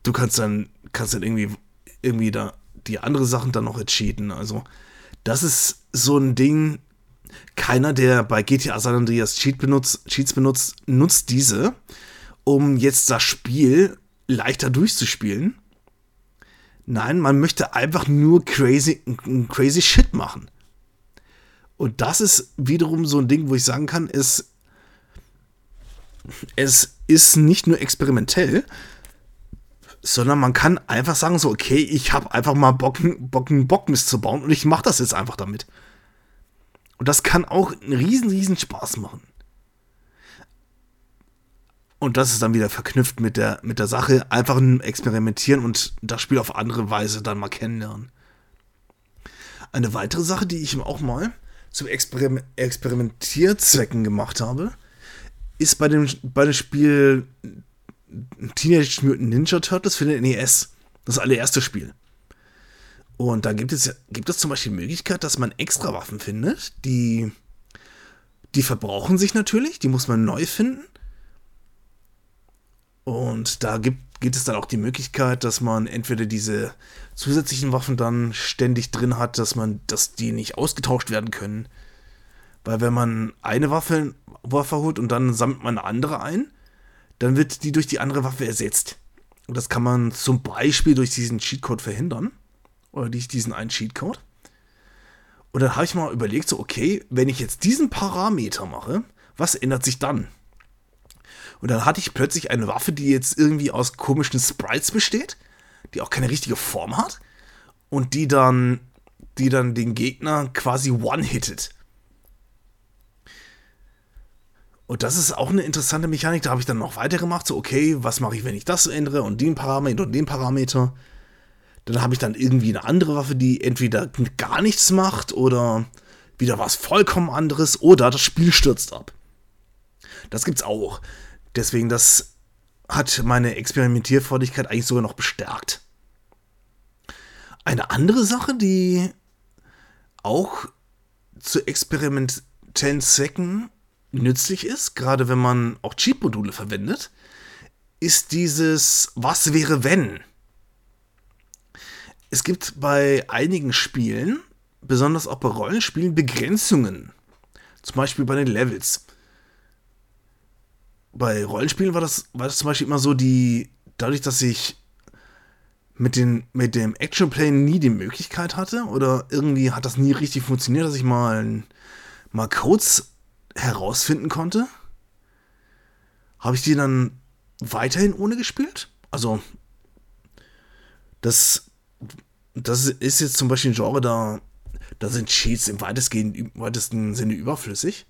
du kannst dann, kannst dann irgendwie, irgendwie da die andere Sachen dann noch cheaten. Also, das ist so ein Ding. Keiner, der bei GTA San Andreas Cheat benutzt, Cheats benutzt, nutzt diese, um jetzt das Spiel leichter durchzuspielen Nein, man möchte einfach nur crazy, crazy Shit machen. Und das ist wiederum so ein Ding, wo ich sagen kann, es, es ist nicht nur experimentell, sondern man kann einfach sagen, so, okay, ich habe einfach mal Bock, Bock, einen Bockmist zu bauen und ich mache das jetzt einfach damit. Und das kann auch einen riesen, riesen Spaß machen. Und das ist dann wieder verknüpft mit der, mit der Sache. Einfach ein Experimentieren und das Spiel auf andere Weise dann mal kennenlernen. Eine weitere Sache, die ich auch mal zu Experim Experimentierzwecken gemacht habe, ist bei dem, bei dem Spiel Teenage Mutant Ninja Turtles für den NES. Das allererste Spiel. Und da gibt es, gibt es zum Beispiel die Möglichkeit, dass man extra Waffen findet, die, die verbrauchen sich natürlich, die muss man neu finden. Und da gibt, gibt es dann auch die Möglichkeit, dass man entweder diese zusätzlichen Waffen dann ständig drin hat, dass man, dass die nicht ausgetauscht werden können. Weil wenn man eine Waffe, Waffe holt und dann sammelt man eine andere ein, dann wird die durch die andere Waffe ersetzt. Und das kann man zum Beispiel durch diesen Cheatcode verhindern. Oder durch diesen einen Cheatcode. Und dann habe ich mal überlegt, so, okay, wenn ich jetzt diesen Parameter mache, was ändert sich dann? Und dann hatte ich plötzlich eine Waffe, die jetzt irgendwie aus komischen Sprites besteht, die auch keine richtige Form hat und die dann, die dann den Gegner quasi one-hittet. Und das ist auch eine interessante Mechanik. Da habe ich dann noch weitergemacht. So, okay, was mache ich, wenn ich das ändere und den Parameter und den Parameter? Dann habe ich dann irgendwie eine andere Waffe, die entweder gar nichts macht oder wieder was vollkommen anderes oder das Spiel stürzt ab. Das gibt's auch. Deswegen, das hat meine Experimentierfreudigkeit eigentlich sogar noch bestärkt. Eine andere Sache, die auch zu experimentellen Zwecken nützlich ist, gerade wenn man auch Cheat-Module verwendet, ist dieses Was wäre wenn? Es gibt bei einigen Spielen, besonders auch bei Rollenspielen, Begrenzungen. Zum Beispiel bei den Levels. Bei Rollenspielen war das, war das zum Beispiel immer so, die, dadurch, dass ich mit, den, mit dem Action-Play nie die Möglichkeit hatte oder irgendwie hat das nie richtig funktioniert, dass ich mal, mal Codes herausfinden konnte, habe ich die dann weiterhin ohne gespielt. Also, das, das ist jetzt zum Beispiel ein Genre, da, da sind Cheats im weitestgehend, weitesten Sinne überflüssig.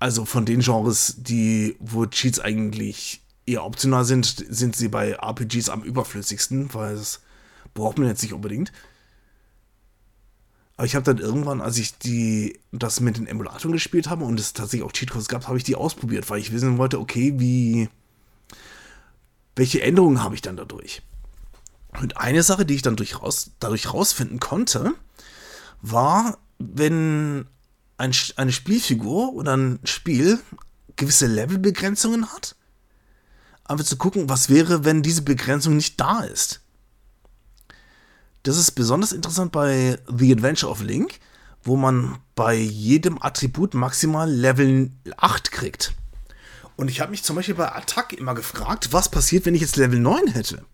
Also von den Genres, die, wo Cheats eigentlich eher optional sind, sind sie bei RPGs am überflüssigsten, weil es braucht man jetzt nicht unbedingt. Aber ich habe dann irgendwann, als ich die, das mit den Emulatoren gespielt habe und es tatsächlich auch Cheatcodes gab, habe ich die ausprobiert, weil ich wissen wollte, okay, wie, welche Änderungen habe ich dann dadurch? Und eine Sache, die ich dann durch dadurch rausfinden konnte, war, wenn ein, eine Spielfigur oder ein Spiel gewisse Levelbegrenzungen hat einfach zu gucken, was wäre, wenn diese Begrenzung nicht da ist. Das ist besonders interessant bei The Adventure of Link, wo man bei jedem Attribut maximal Level 8 kriegt. Und ich habe mich zum Beispiel bei Attack immer gefragt, was passiert, wenn ich jetzt Level 9 hätte.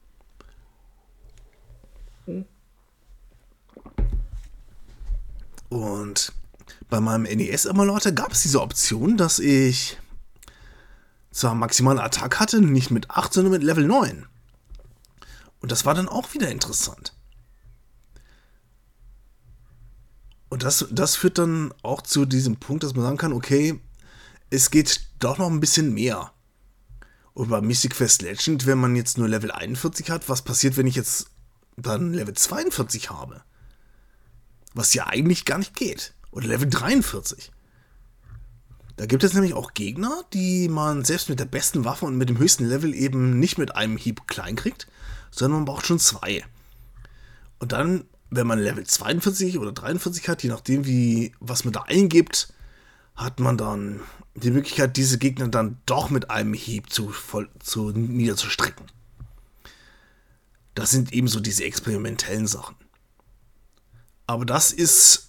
Und bei meinem NES-Emulator gab es diese Option, dass ich zwar maximale Attack hatte, nicht mit 8, sondern mit Level 9. Und das war dann auch wieder interessant. Und das, das führt dann auch zu diesem Punkt, dass man sagen kann, okay, es geht doch noch ein bisschen mehr. Und bei Mystic Quest Legend, wenn man jetzt nur Level 41 hat, was passiert, wenn ich jetzt dann Level 42 habe? Was ja eigentlich gar nicht geht. Oder Level 43. Da gibt es nämlich auch Gegner, die man selbst mit der besten Waffe und mit dem höchsten Level eben nicht mit einem Hieb klein kriegt, sondern man braucht schon zwei. Und dann, wenn man Level 42 oder 43 hat, je nachdem, wie was man da eingibt, hat man dann die Möglichkeit, diese Gegner dann doch mit einem Hieb zu, voll, zu niederzustrecken. Das sind eben so diese experimentellen Sachen. Aber das ist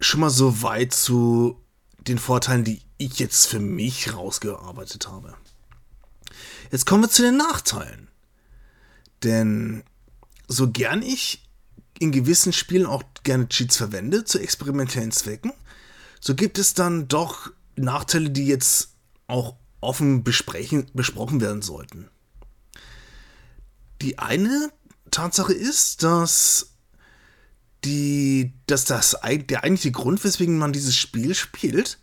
schon mal so weit zu den Vorteilen, die ich jetzt für mich rausgearbeitet habe. Jetzt kommen wir zu den Nachteilen. Denn so gern ich in gewissen Spielen auch gerne Cheats verwende zu experimentellen Zwecken, so gibt es dann doch Nachteile, die jetzt auch offen besprechen, besprochen werden sollten. Die eine Tatsache ist, dass die, dass das der eigentliche Grund, weswegen man dieses Spiel spielt,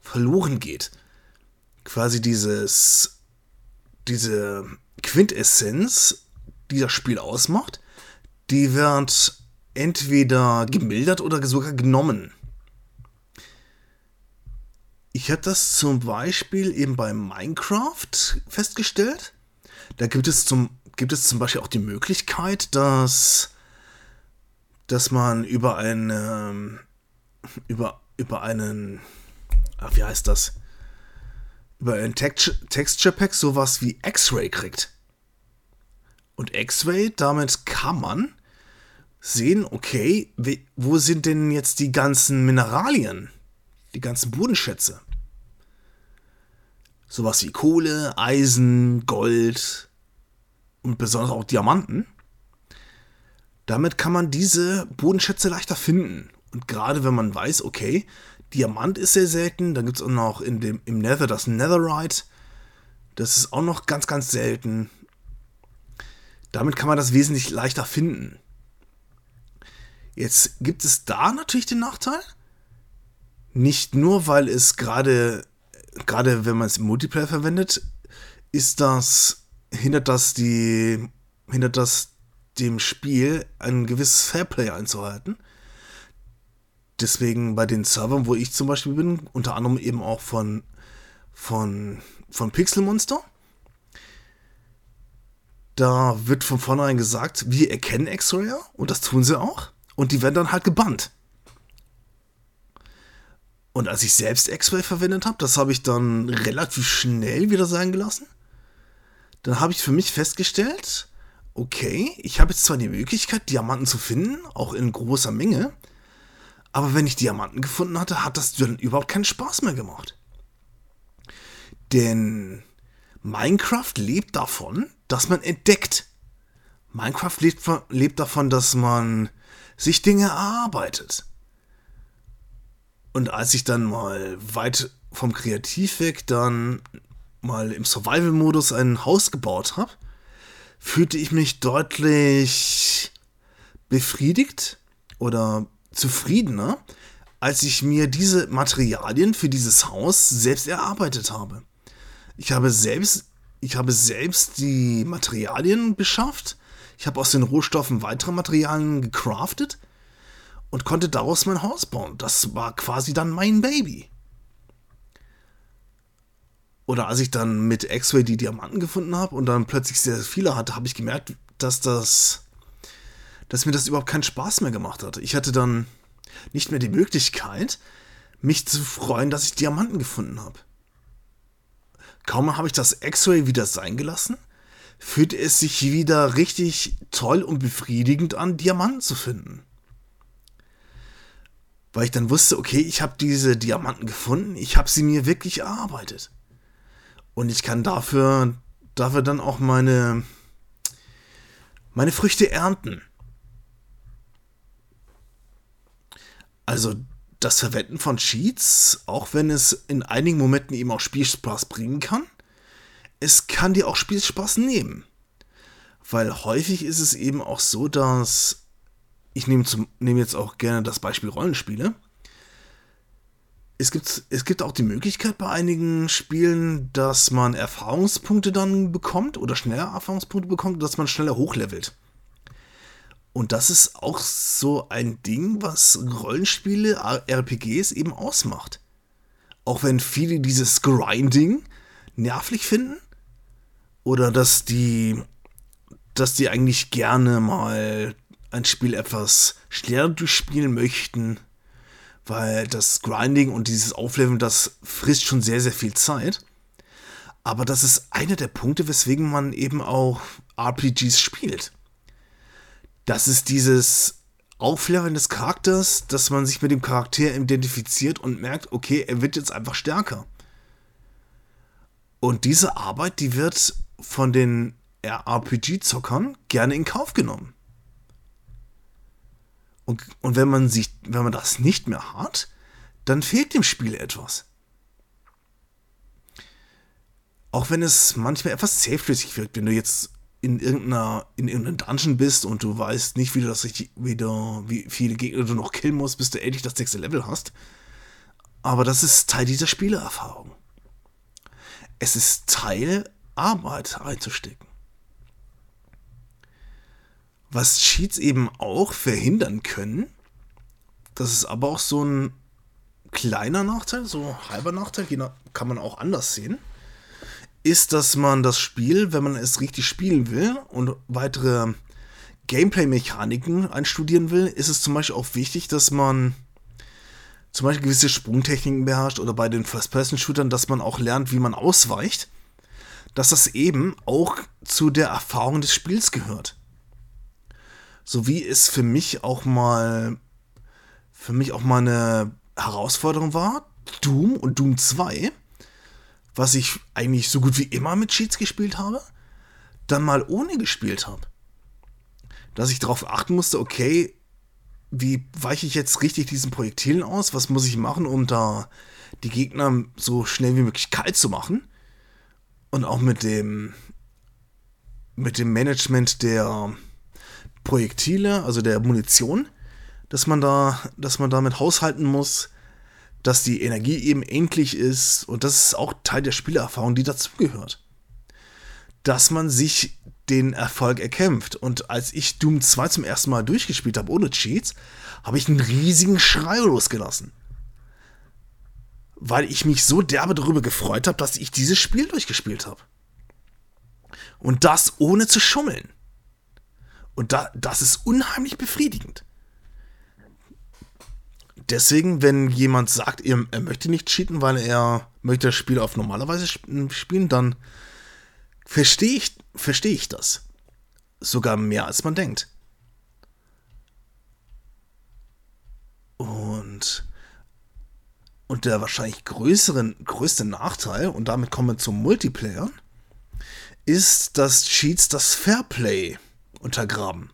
verloren geht. Quasi dieses, diese Quintessenz, die das Spiel ausmacht, die wird entweder gemildert oder sogar genommen. Ich habe das zum Beispiel eben bei Minecraft festgestellt. Da gibt es zum, gibt es zum Beispiel auch die Möglichkeit, dass dass man über eine, über, über einen, ach, wie heißt das? Über ein Texture Pack sowas wie X-Ray kriegt. Und X-Ray, damit kann man sehen, okay, wo sind denn jetzt die ganzen Mineralien, die ganzen Bodenschätze? Sowas wie Kohle, Eisen, Gold und besonders auch Diamanten. Damit kann man diese Bodenschätze leichter finden. Und gerade wenn man weiß, okay, Diamant ist sehr selten, dann gibt es auch noch in dem, im Nether das Netherite. Das ist auch noch ganz, ganz selten. Damit kann man das wesentlich leichter finden. Jetzt gibt es da natürlich den Nachteil. Nicht nur, weil es gerade, gerade wenn man es im Multiplayer verwendet, ist das, hindert das die, hindert das dem Spiel ein gewisses Fairplay einzuhalten. Deswegen bei den Servern, wo ich zum Beispiel bin, unter anderem eben auch von, von, von Pixel Monster, da wird von vornherein gesagt, wir erkennen X-Rayer und das tun sie auch und die werden dann halt gebannt. Und als ich selbst X-Ray verwendet habe, das habe ich dann relativ schnell wieder sein gelassen. Dann habe ich für mich festgestellt, okay, ich habe jetzt zwar die Möglichkeit, Diamanten zu finden, auch in großer Menge, Aber wenn ich Diamanten gefunden hatte, hat das dann überhaupt keinen Spaß mehr gemacht. Denn Minecraft lebt davon, dass man entdeckt. Minecraft lebt, lebt davon, dass man sich Dinge erarbeitet. Und als ich dann mal weit vom Kreativ weg dann mal im Survival-Modus ein Haus gebaut habe, fühlte ich mich deutlich befriedigt oder zufriedener, als ich mir diese Materialien für dieses Haus selbst erarbeitet habe. Ich habe selbst, ich habe selbst die Materialien beschafft. Ich habe aus den Rohstoffen weitere Materialien gecraftet und konnte daraus mein Haus bauen. Das war quasi dann mein Baby. Oder als ich dann mit X-Ray die Diamanten gefunden habe und dann plötzlich sehr viele hatte, habe ich gemerkt, dass das, dass mir das überhaupt keinen Spaß mehr gemacht hat. Ich hatte dann nicht mehr die Möglichkeit, mich zu freuen, dass ich Diamanten gefunden habe. Kaum habe ich das X-Ray wieder sein gelassen, fühlt es sich wieder richtig toll und befriedigend an, Diamanten zu finden weil ich dann wusste, okay, ich habe diese Diamanten gefunden, ich habe sie mir wirklich erarbeitet. Und ich kann dafür, dafür dann auch meine, meine Früchte ernten. Also das Verwenden von Cheats, auch wenn es in einigen Momenten eben auch Spielspaß bringen kann, es kann dir auch Spielspaß nehmen. Weil häufig ist es eben auch so, dass ich nehme, zum, nehme jetzt auch gerne das Beispiel Rollenspiele. Es gibt, es gibt auch die Möglichkeit bei einigen Spielen, dass man Erfahrungspunkte dann bekommt oder schneller Erfahrungspunkte bekommt, dass man schneller hochlevelt. Und das ist auch so ein Ding, was Rollenspiele, RPGs eben ausmacht. Auch wenn viele dieses Grinding nervlich finden oder dass die, dass die eigentlich gerne mal ein Spiel etwas schneller durchspielen möchten, weil das Grinding und dieses Aufleveln, das frisst schon sehr, sehr viel Zeit. Aber das ist einer der Punkte, weswegen man eben auch RPGs spielt. Das ist dieses Aufleveln des Charakters, dass man sich mit dem Charakter identifiziert und merkt, okay, er wird jetzt einfach stärker. Und diese Arbeit, die wird von den RPG-Zockern gerne in Kauf genommen. Und, und wenn man sich, wenn man das nicht mehr hat, dann fehlt dem Spiel etwas. Auch wenn es manchmal etwas zähflüssig wirkt, wenn du jetzt in irgendeiner, in irgendeinem Dungeon bist und du weißt nicht, wie du das richtig, wie, du, wie viele Gegner du noch killen musst, bis du endlich das nächste Level hast. Aber das ist Teil dieser Spielerfahrung. Es ist Teil, Arbeit einzustecken. Was Cheats eben auch verhindern können, das ist aber auch so ein kleiner Nachteil, so halber Nachteil, kann man auch anders sehen, ist, dass man das Spiel, wenn man es richtig spielen will und weitere Gameplay-Mechaniken einstudieren will, ist es zum Beispiel auch wichtig, dass man zum Beispiel gewisse Sprungtechniken beherrscht oder bei den First-Person-Shootern, dass man auch lernt, wie man ausweicht, dass das eben auch zu der Erfahrung des Spiels gehört so wie es für mich auch mal für mich auch mal eine Herausforderung war, Doom und Doom 2, was ich eigentlich so gut wie immer mit Cheats gespielt habe, dann mal ohne gespielt habe. Dass ich darauf achten musste, okay, wie weiche ich jetzt richtig diesen Projektilen aus? Was muss ich machen, um da die Gegner so schnell wie möglich kalt zu machen? Und auch mit dem mit dem Management der Projektile, also der Munition, dass man da, dass man damit haushalten muss, dass die Energie eben endlich ist und das ist auch Teil der Spielerfahrung, die dazugehört. Dass man sich den Erfolg erkämpft. Und als ich Doom 2 zum ersten Mal durchgespielt habe ohne Cheats, habe ich einen riesigen Schrei losgelassen. Weil ich mich so derbe darüber gefreut habe, dass ich dieses Spiel durchgespielt habe. Und das ohne zu schummeln. Und da, das ist unheimlich befriedigend. Deswegen, wenn jemand sagt, er, er möchte nicht cheaten, weil er möchte das Spiel auf normale Weise spielen, dann verstehe ich, versteh ich das. Sogar mehr als man denkt. Und Und, der wahrscheinlich größeren, größte Nachteil, und damit kommen wir zum Multiplayer, ist, dass Cheats das Fairplay untergraben.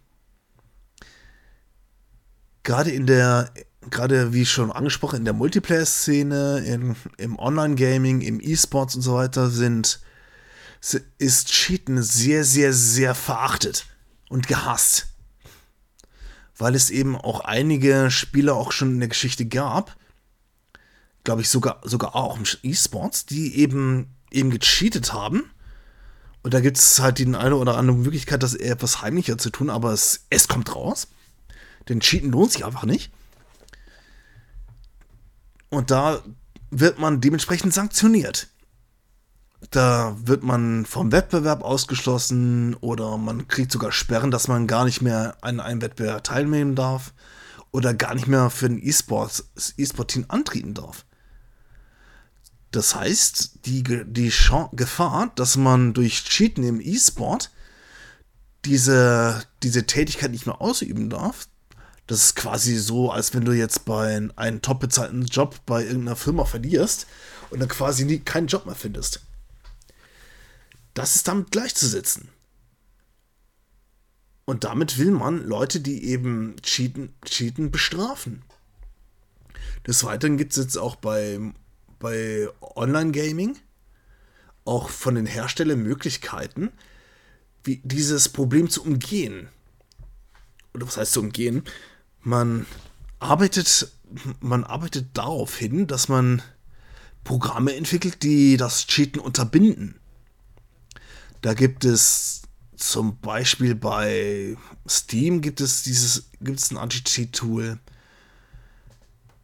Gerade in der, gerade wie schon angesprochen, in der Multiplayer-Szene, im Online-Gaming, im E-Sports und so weiter sind, ist Cheaten sehr, sehr, sehr verachtet und gehasst. Weil es eben auch einige Spieler auch schon in der Geschichte gab, glaube ich sogar, sogar auch im E-Sports, die eben, eben gecheatet haben. Und da gibt es halt die eine oder andere Möglichkeit, das etwas heimlicher zu tun, aber es, es kommt raus. Denn Cheaten lohnt sich einfach nicht. Und da wird man dementsprechend sanktioniert. Da wird man vom Wettbewerb ausgeschlossen oder man kriegt sogar Sperren, dass man gar nicht mehr an einem Wettbewerb teilnehmen darf oder gar nicht mehr für ein E-Sport-Team antreten darf. Das heißt, die, die Gefahr, dass man durch Cheaten im E-Sport diese, diese Tätigkeit nicht mehr ausüben darf, das ist quasi so, als wenn du jetzt bei einem top bezahlten Job bei irgendeiner Firma verlierst und dann quasi nie, keinen Job mehr findest. Das ist damit gleichzusetzen. Und damit will man Leute, die eben cheaten, cheaten bestrafen. Des Weiteren gibt es jetzt auch bei, bei Online-Gaming auch von den Herstellern Möglichkeiten, wie dieses Problem zu umgehen. Oder was heißt zu umgehen? Man arbeitet, man arbeitet darauf hin, dass man Programme entwickelt, die das Cheaten unterbinden. Da gibt es zum Beispiel bei Steam gibt es dieses, gibt es ein Anti-Cheat-Tool.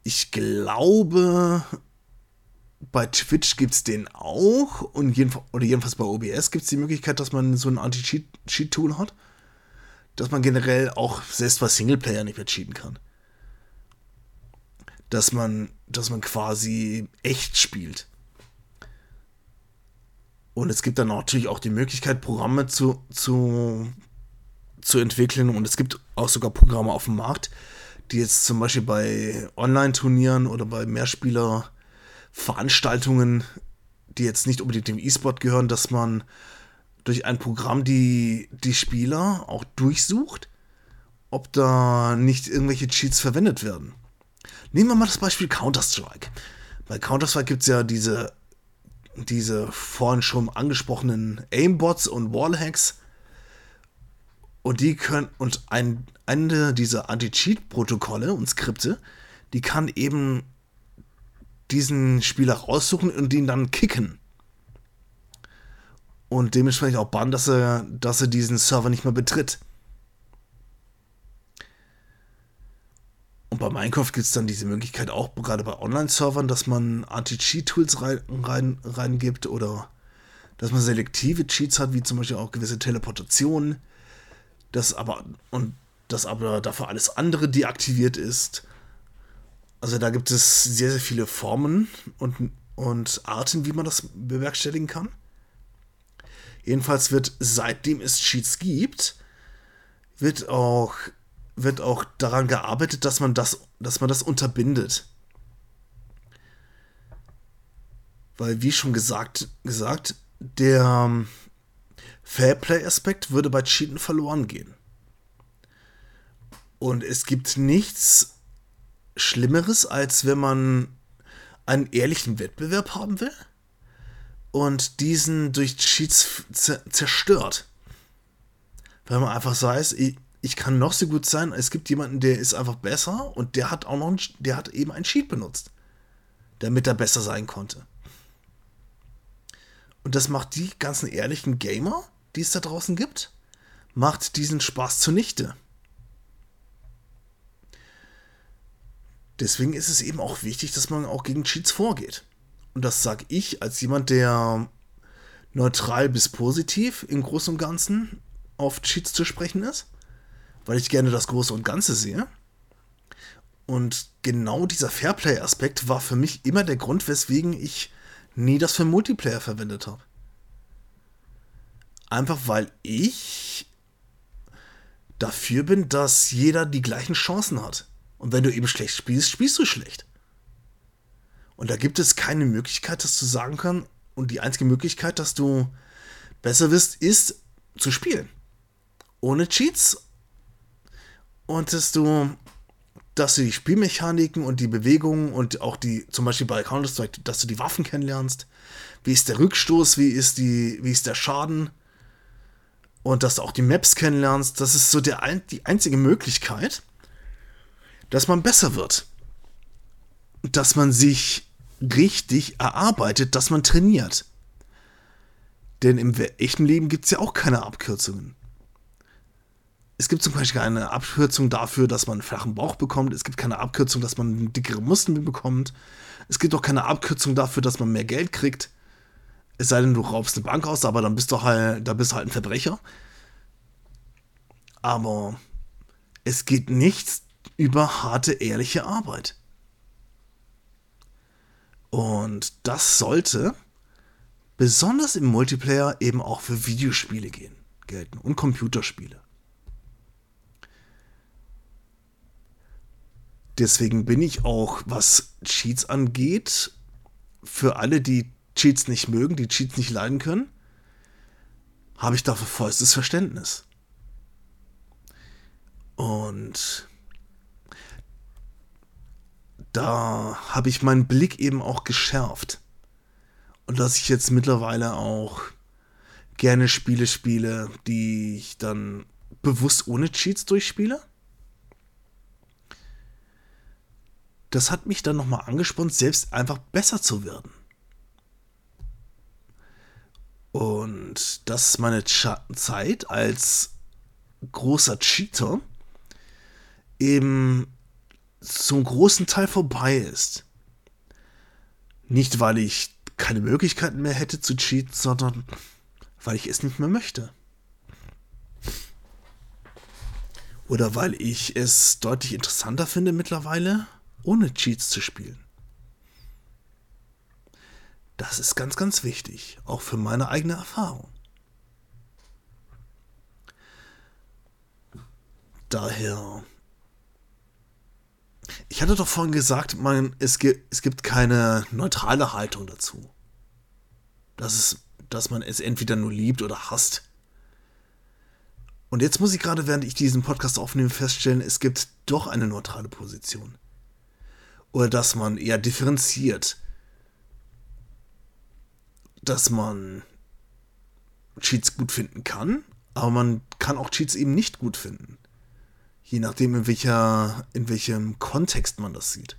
Ich glaube, bei Twitch gibt es den auch und jedenfalls, oder jedenfalls bei OBS gibt es die Möglichkeit, dass man so ein Anti-Cheat-Tool hat. Dass man generell auch selbst bei Singleplayer nicht mehr cheaten kann. Dass man, dass man quasi echt spielt. Und es gibt dann natürlich auch die Möglichkeit, Programme zu, zu, zu entwickeln. Und es gibt auch sogar Programme auf dem Markt, die jetzt zum Beispiel bei Online-Turnieren oder bei Mehrspieler-Veranstaltungen, die jetzt nicht unbedingt dem E-Sport gehören, dass man durch ein Programm die, die Spieler auch durchsucht, ob da nicht irgendwelche Cheats verwendet werden. Nehmen wir mal das Beispiel Counter-Strike. Bei Counter-Strike gibt es ja diese diese vorhin schon angesprochenen Aimbots und Wallhacks. Und die können, und ein, eine dieser Anti-Cheat-Protokolle und Skripte, die kann eben diesen Spieler raussuchen und ihn dann kicken. Und dementsprechend auch bannen, dass er, dass er diesen Server nicht mehr betritt. Und bei Minecraft gibt es dann diese Möglichkeit auch gerade bei Online-Servern, dass man Anti-Cheat-Tools rein, rein, reingibt oder dass man selektive Cheats hat, wie zum Beispiel auch gewisse Teleportationen, das aber und das aber dafür alles andere deaktiviert ist. Also da gibt es sehr, sehr viele Formen und, und Arten, wie man das bewerkstelligen kann. Jedenfalls wird, seitdem es Cheats gibt, wird auch wird auch daran gearbeitet, dass man das, dass man das unterbindet. Weil, wie schon gesagt, gesagt der ähm, Fairplay-Aspekt würde bei Cheaten verloren gehen. Und es gibt nichts Schlimmeres, als wenn man einen ehrlichen Wettbewerb haben will und diesen durch Cheats zerstört. Weil man einfach weiß, ich kann noch so gut sein, es gibt jemanden, der ist einfach besser und der hat auch noch, einen, der hat eben einen Cheat benutzt, damit er besser sein konnte. Und das macht die ganzen ehrlichen Gamer, die es da draußen gibt, macht diesen Spaß zunichte. Deswegen ist es eben auch wichtig, dass man auch gegen Cheats vorgeht. Und das sage ich als jemand, der neutral bis positiv im Großen und Ganzen auf Cheats zu sprechen ist weil ich gerne das Große und Ganze sehe. Und genau dieser Fairplay-Aspekt war für mich immer der Grund, weswegen ich nie das für Multiplayer verwendet habe. Einfach weil ich dafür bin, dass jeder die gleichen Chancen hat. Und wenn du eben schlecht spielst, spielst du schlecht. Und da gibt es keine Möglichkeit, dass du sagen kannst, und die einzige Möglichkeit, dass du besser wirst, ist zu spielen. Ohne Cheats. Und dass du, dass du die Spielmechaniken und die Bewegungen und auch die, zum Beispiel bei Counter-Strike, dass du die Waffen kennenlernst. Wie ist der Rückstoß, wie ist, die, wie ist der Schaden? Und dass du auch die Maps kennenlernst. Das ist so der, die einzige Möglichkeit, dass man besser wird. Dass man sich richtig erarbeitet, dass man trainiert. Denn im echten Leben gibt es ja auch keine Abkürzungen. Es gibt zum Beispiel keine Abkürzung dafür, dass man einen flachen Bauch bekommt. Es gibt keine Abkürzung, dass man dickere Muskeln bekommt. Es gibt auch keine Abkürzung dafür, dass man mehr Geld kriegt. Es sei denn, du raubst eine Bank aus, aber dann bist du halt, da bist du halt ein Verbrecher. Aber es geht nichts über harte, ehrliche Arbeit. Und das sollte besonders im Multiplayer eben auch für Videospiele gehen, gelten und Computerspiele. Deswegen bin ich auch, was Cheats angeht, für alle, die Cheats nicht mögen, die Cheats nicht leiden können, habe ich dafür vollstes Verständnis. Und da habe ich meinen Blick eben auch geschärft. Und dass ich jetzt mittlerweile auch gerne Spiele spiele, die ich dann bewusst ohne Cheats durchspiele. Das hat mich dann nochmal angespornt, selbst einfach besser zu werden. Und dass meine Zeit als großer Cheater eben zum großen Teil vorbei ist. Nicht, weil ich keine Möglichkeiten mehr hätte zu cheaten, sondern weil ich es nicht mehr möchte. Oder weil ich es deutlich interessanter finde mittlerweile, ohne Cheats zu spielen. Das ist ganz, ganz wichtig, auch für meine eigene Erfahrung. Daher ich hatte doch vorhin gesagt, man, es, gibt, es gibt keine neutrale Haltung dazu. Das ist, dass man es entweder nur liebt oder hasst. Und jetzt muss ich gerade, während ich diesen Podcast aufnehme, feststellen, es gibt doch eine neutrale Position. Oder dass man eher differenziert. Dass man Cheats gut finden kann, aber man kann auch Cheats eben nicht gut finden. Je nachdem, in, welcher, in welchem Kontext man das sieht.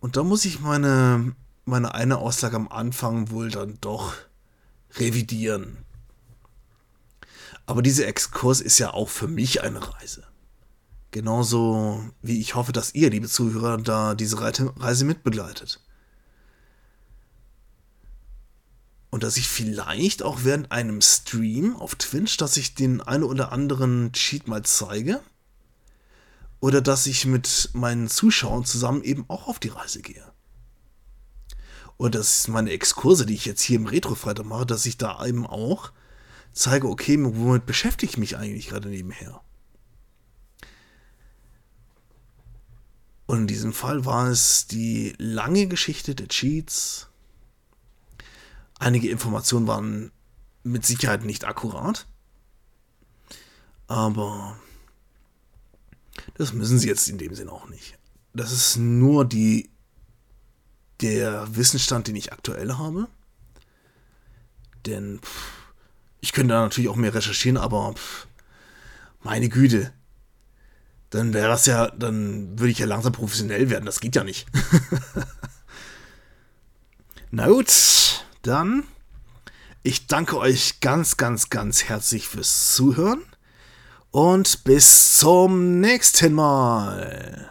Und da muss ich meine, meine eine Aussage am Anfang wohl dann doch revidieren. Aber dieser Exkurs ist ja auch für mich eine Reise. Genauso wie ich hoffe, dass ihr, liebe Zuhörer, da diese Reise mitbegleitet. Und dass ich vielleicht auch während einem Stream auf Twitch, dass ich den einen oder anderen Cheat mal zeige. Oder dass ich mit meinen Zuschauern zusammen eben auch auf die Reise gehe. Oder dass meine Exkurse, die ich jetzt hier im Retro-Freitag mache, dass ich da eben auch zeige, okay, womit beschäftige ich mich eigentlich gerade nebenher. Und in diesem Fall war es die lange Geschichte der Cheats, Einige Informationen waren mit Sicherheit nicht akkurat. Aber das müssen sie jetzt in dem Sinn auch nicht. Das ist nur die, der Wissensstand, den ich aktuell habe. Denn pff, ich könnte da natürlich auch mehr recherchieren, aber pff, meine Güte. Dann wäre das ja, dann würde ich ja langsam professionell werden. Das geht ja nicht. Na gut dann, ich danke euch ganz, ganz, ganz herzlich fürs Zuhören und bis zum nächsten Mal.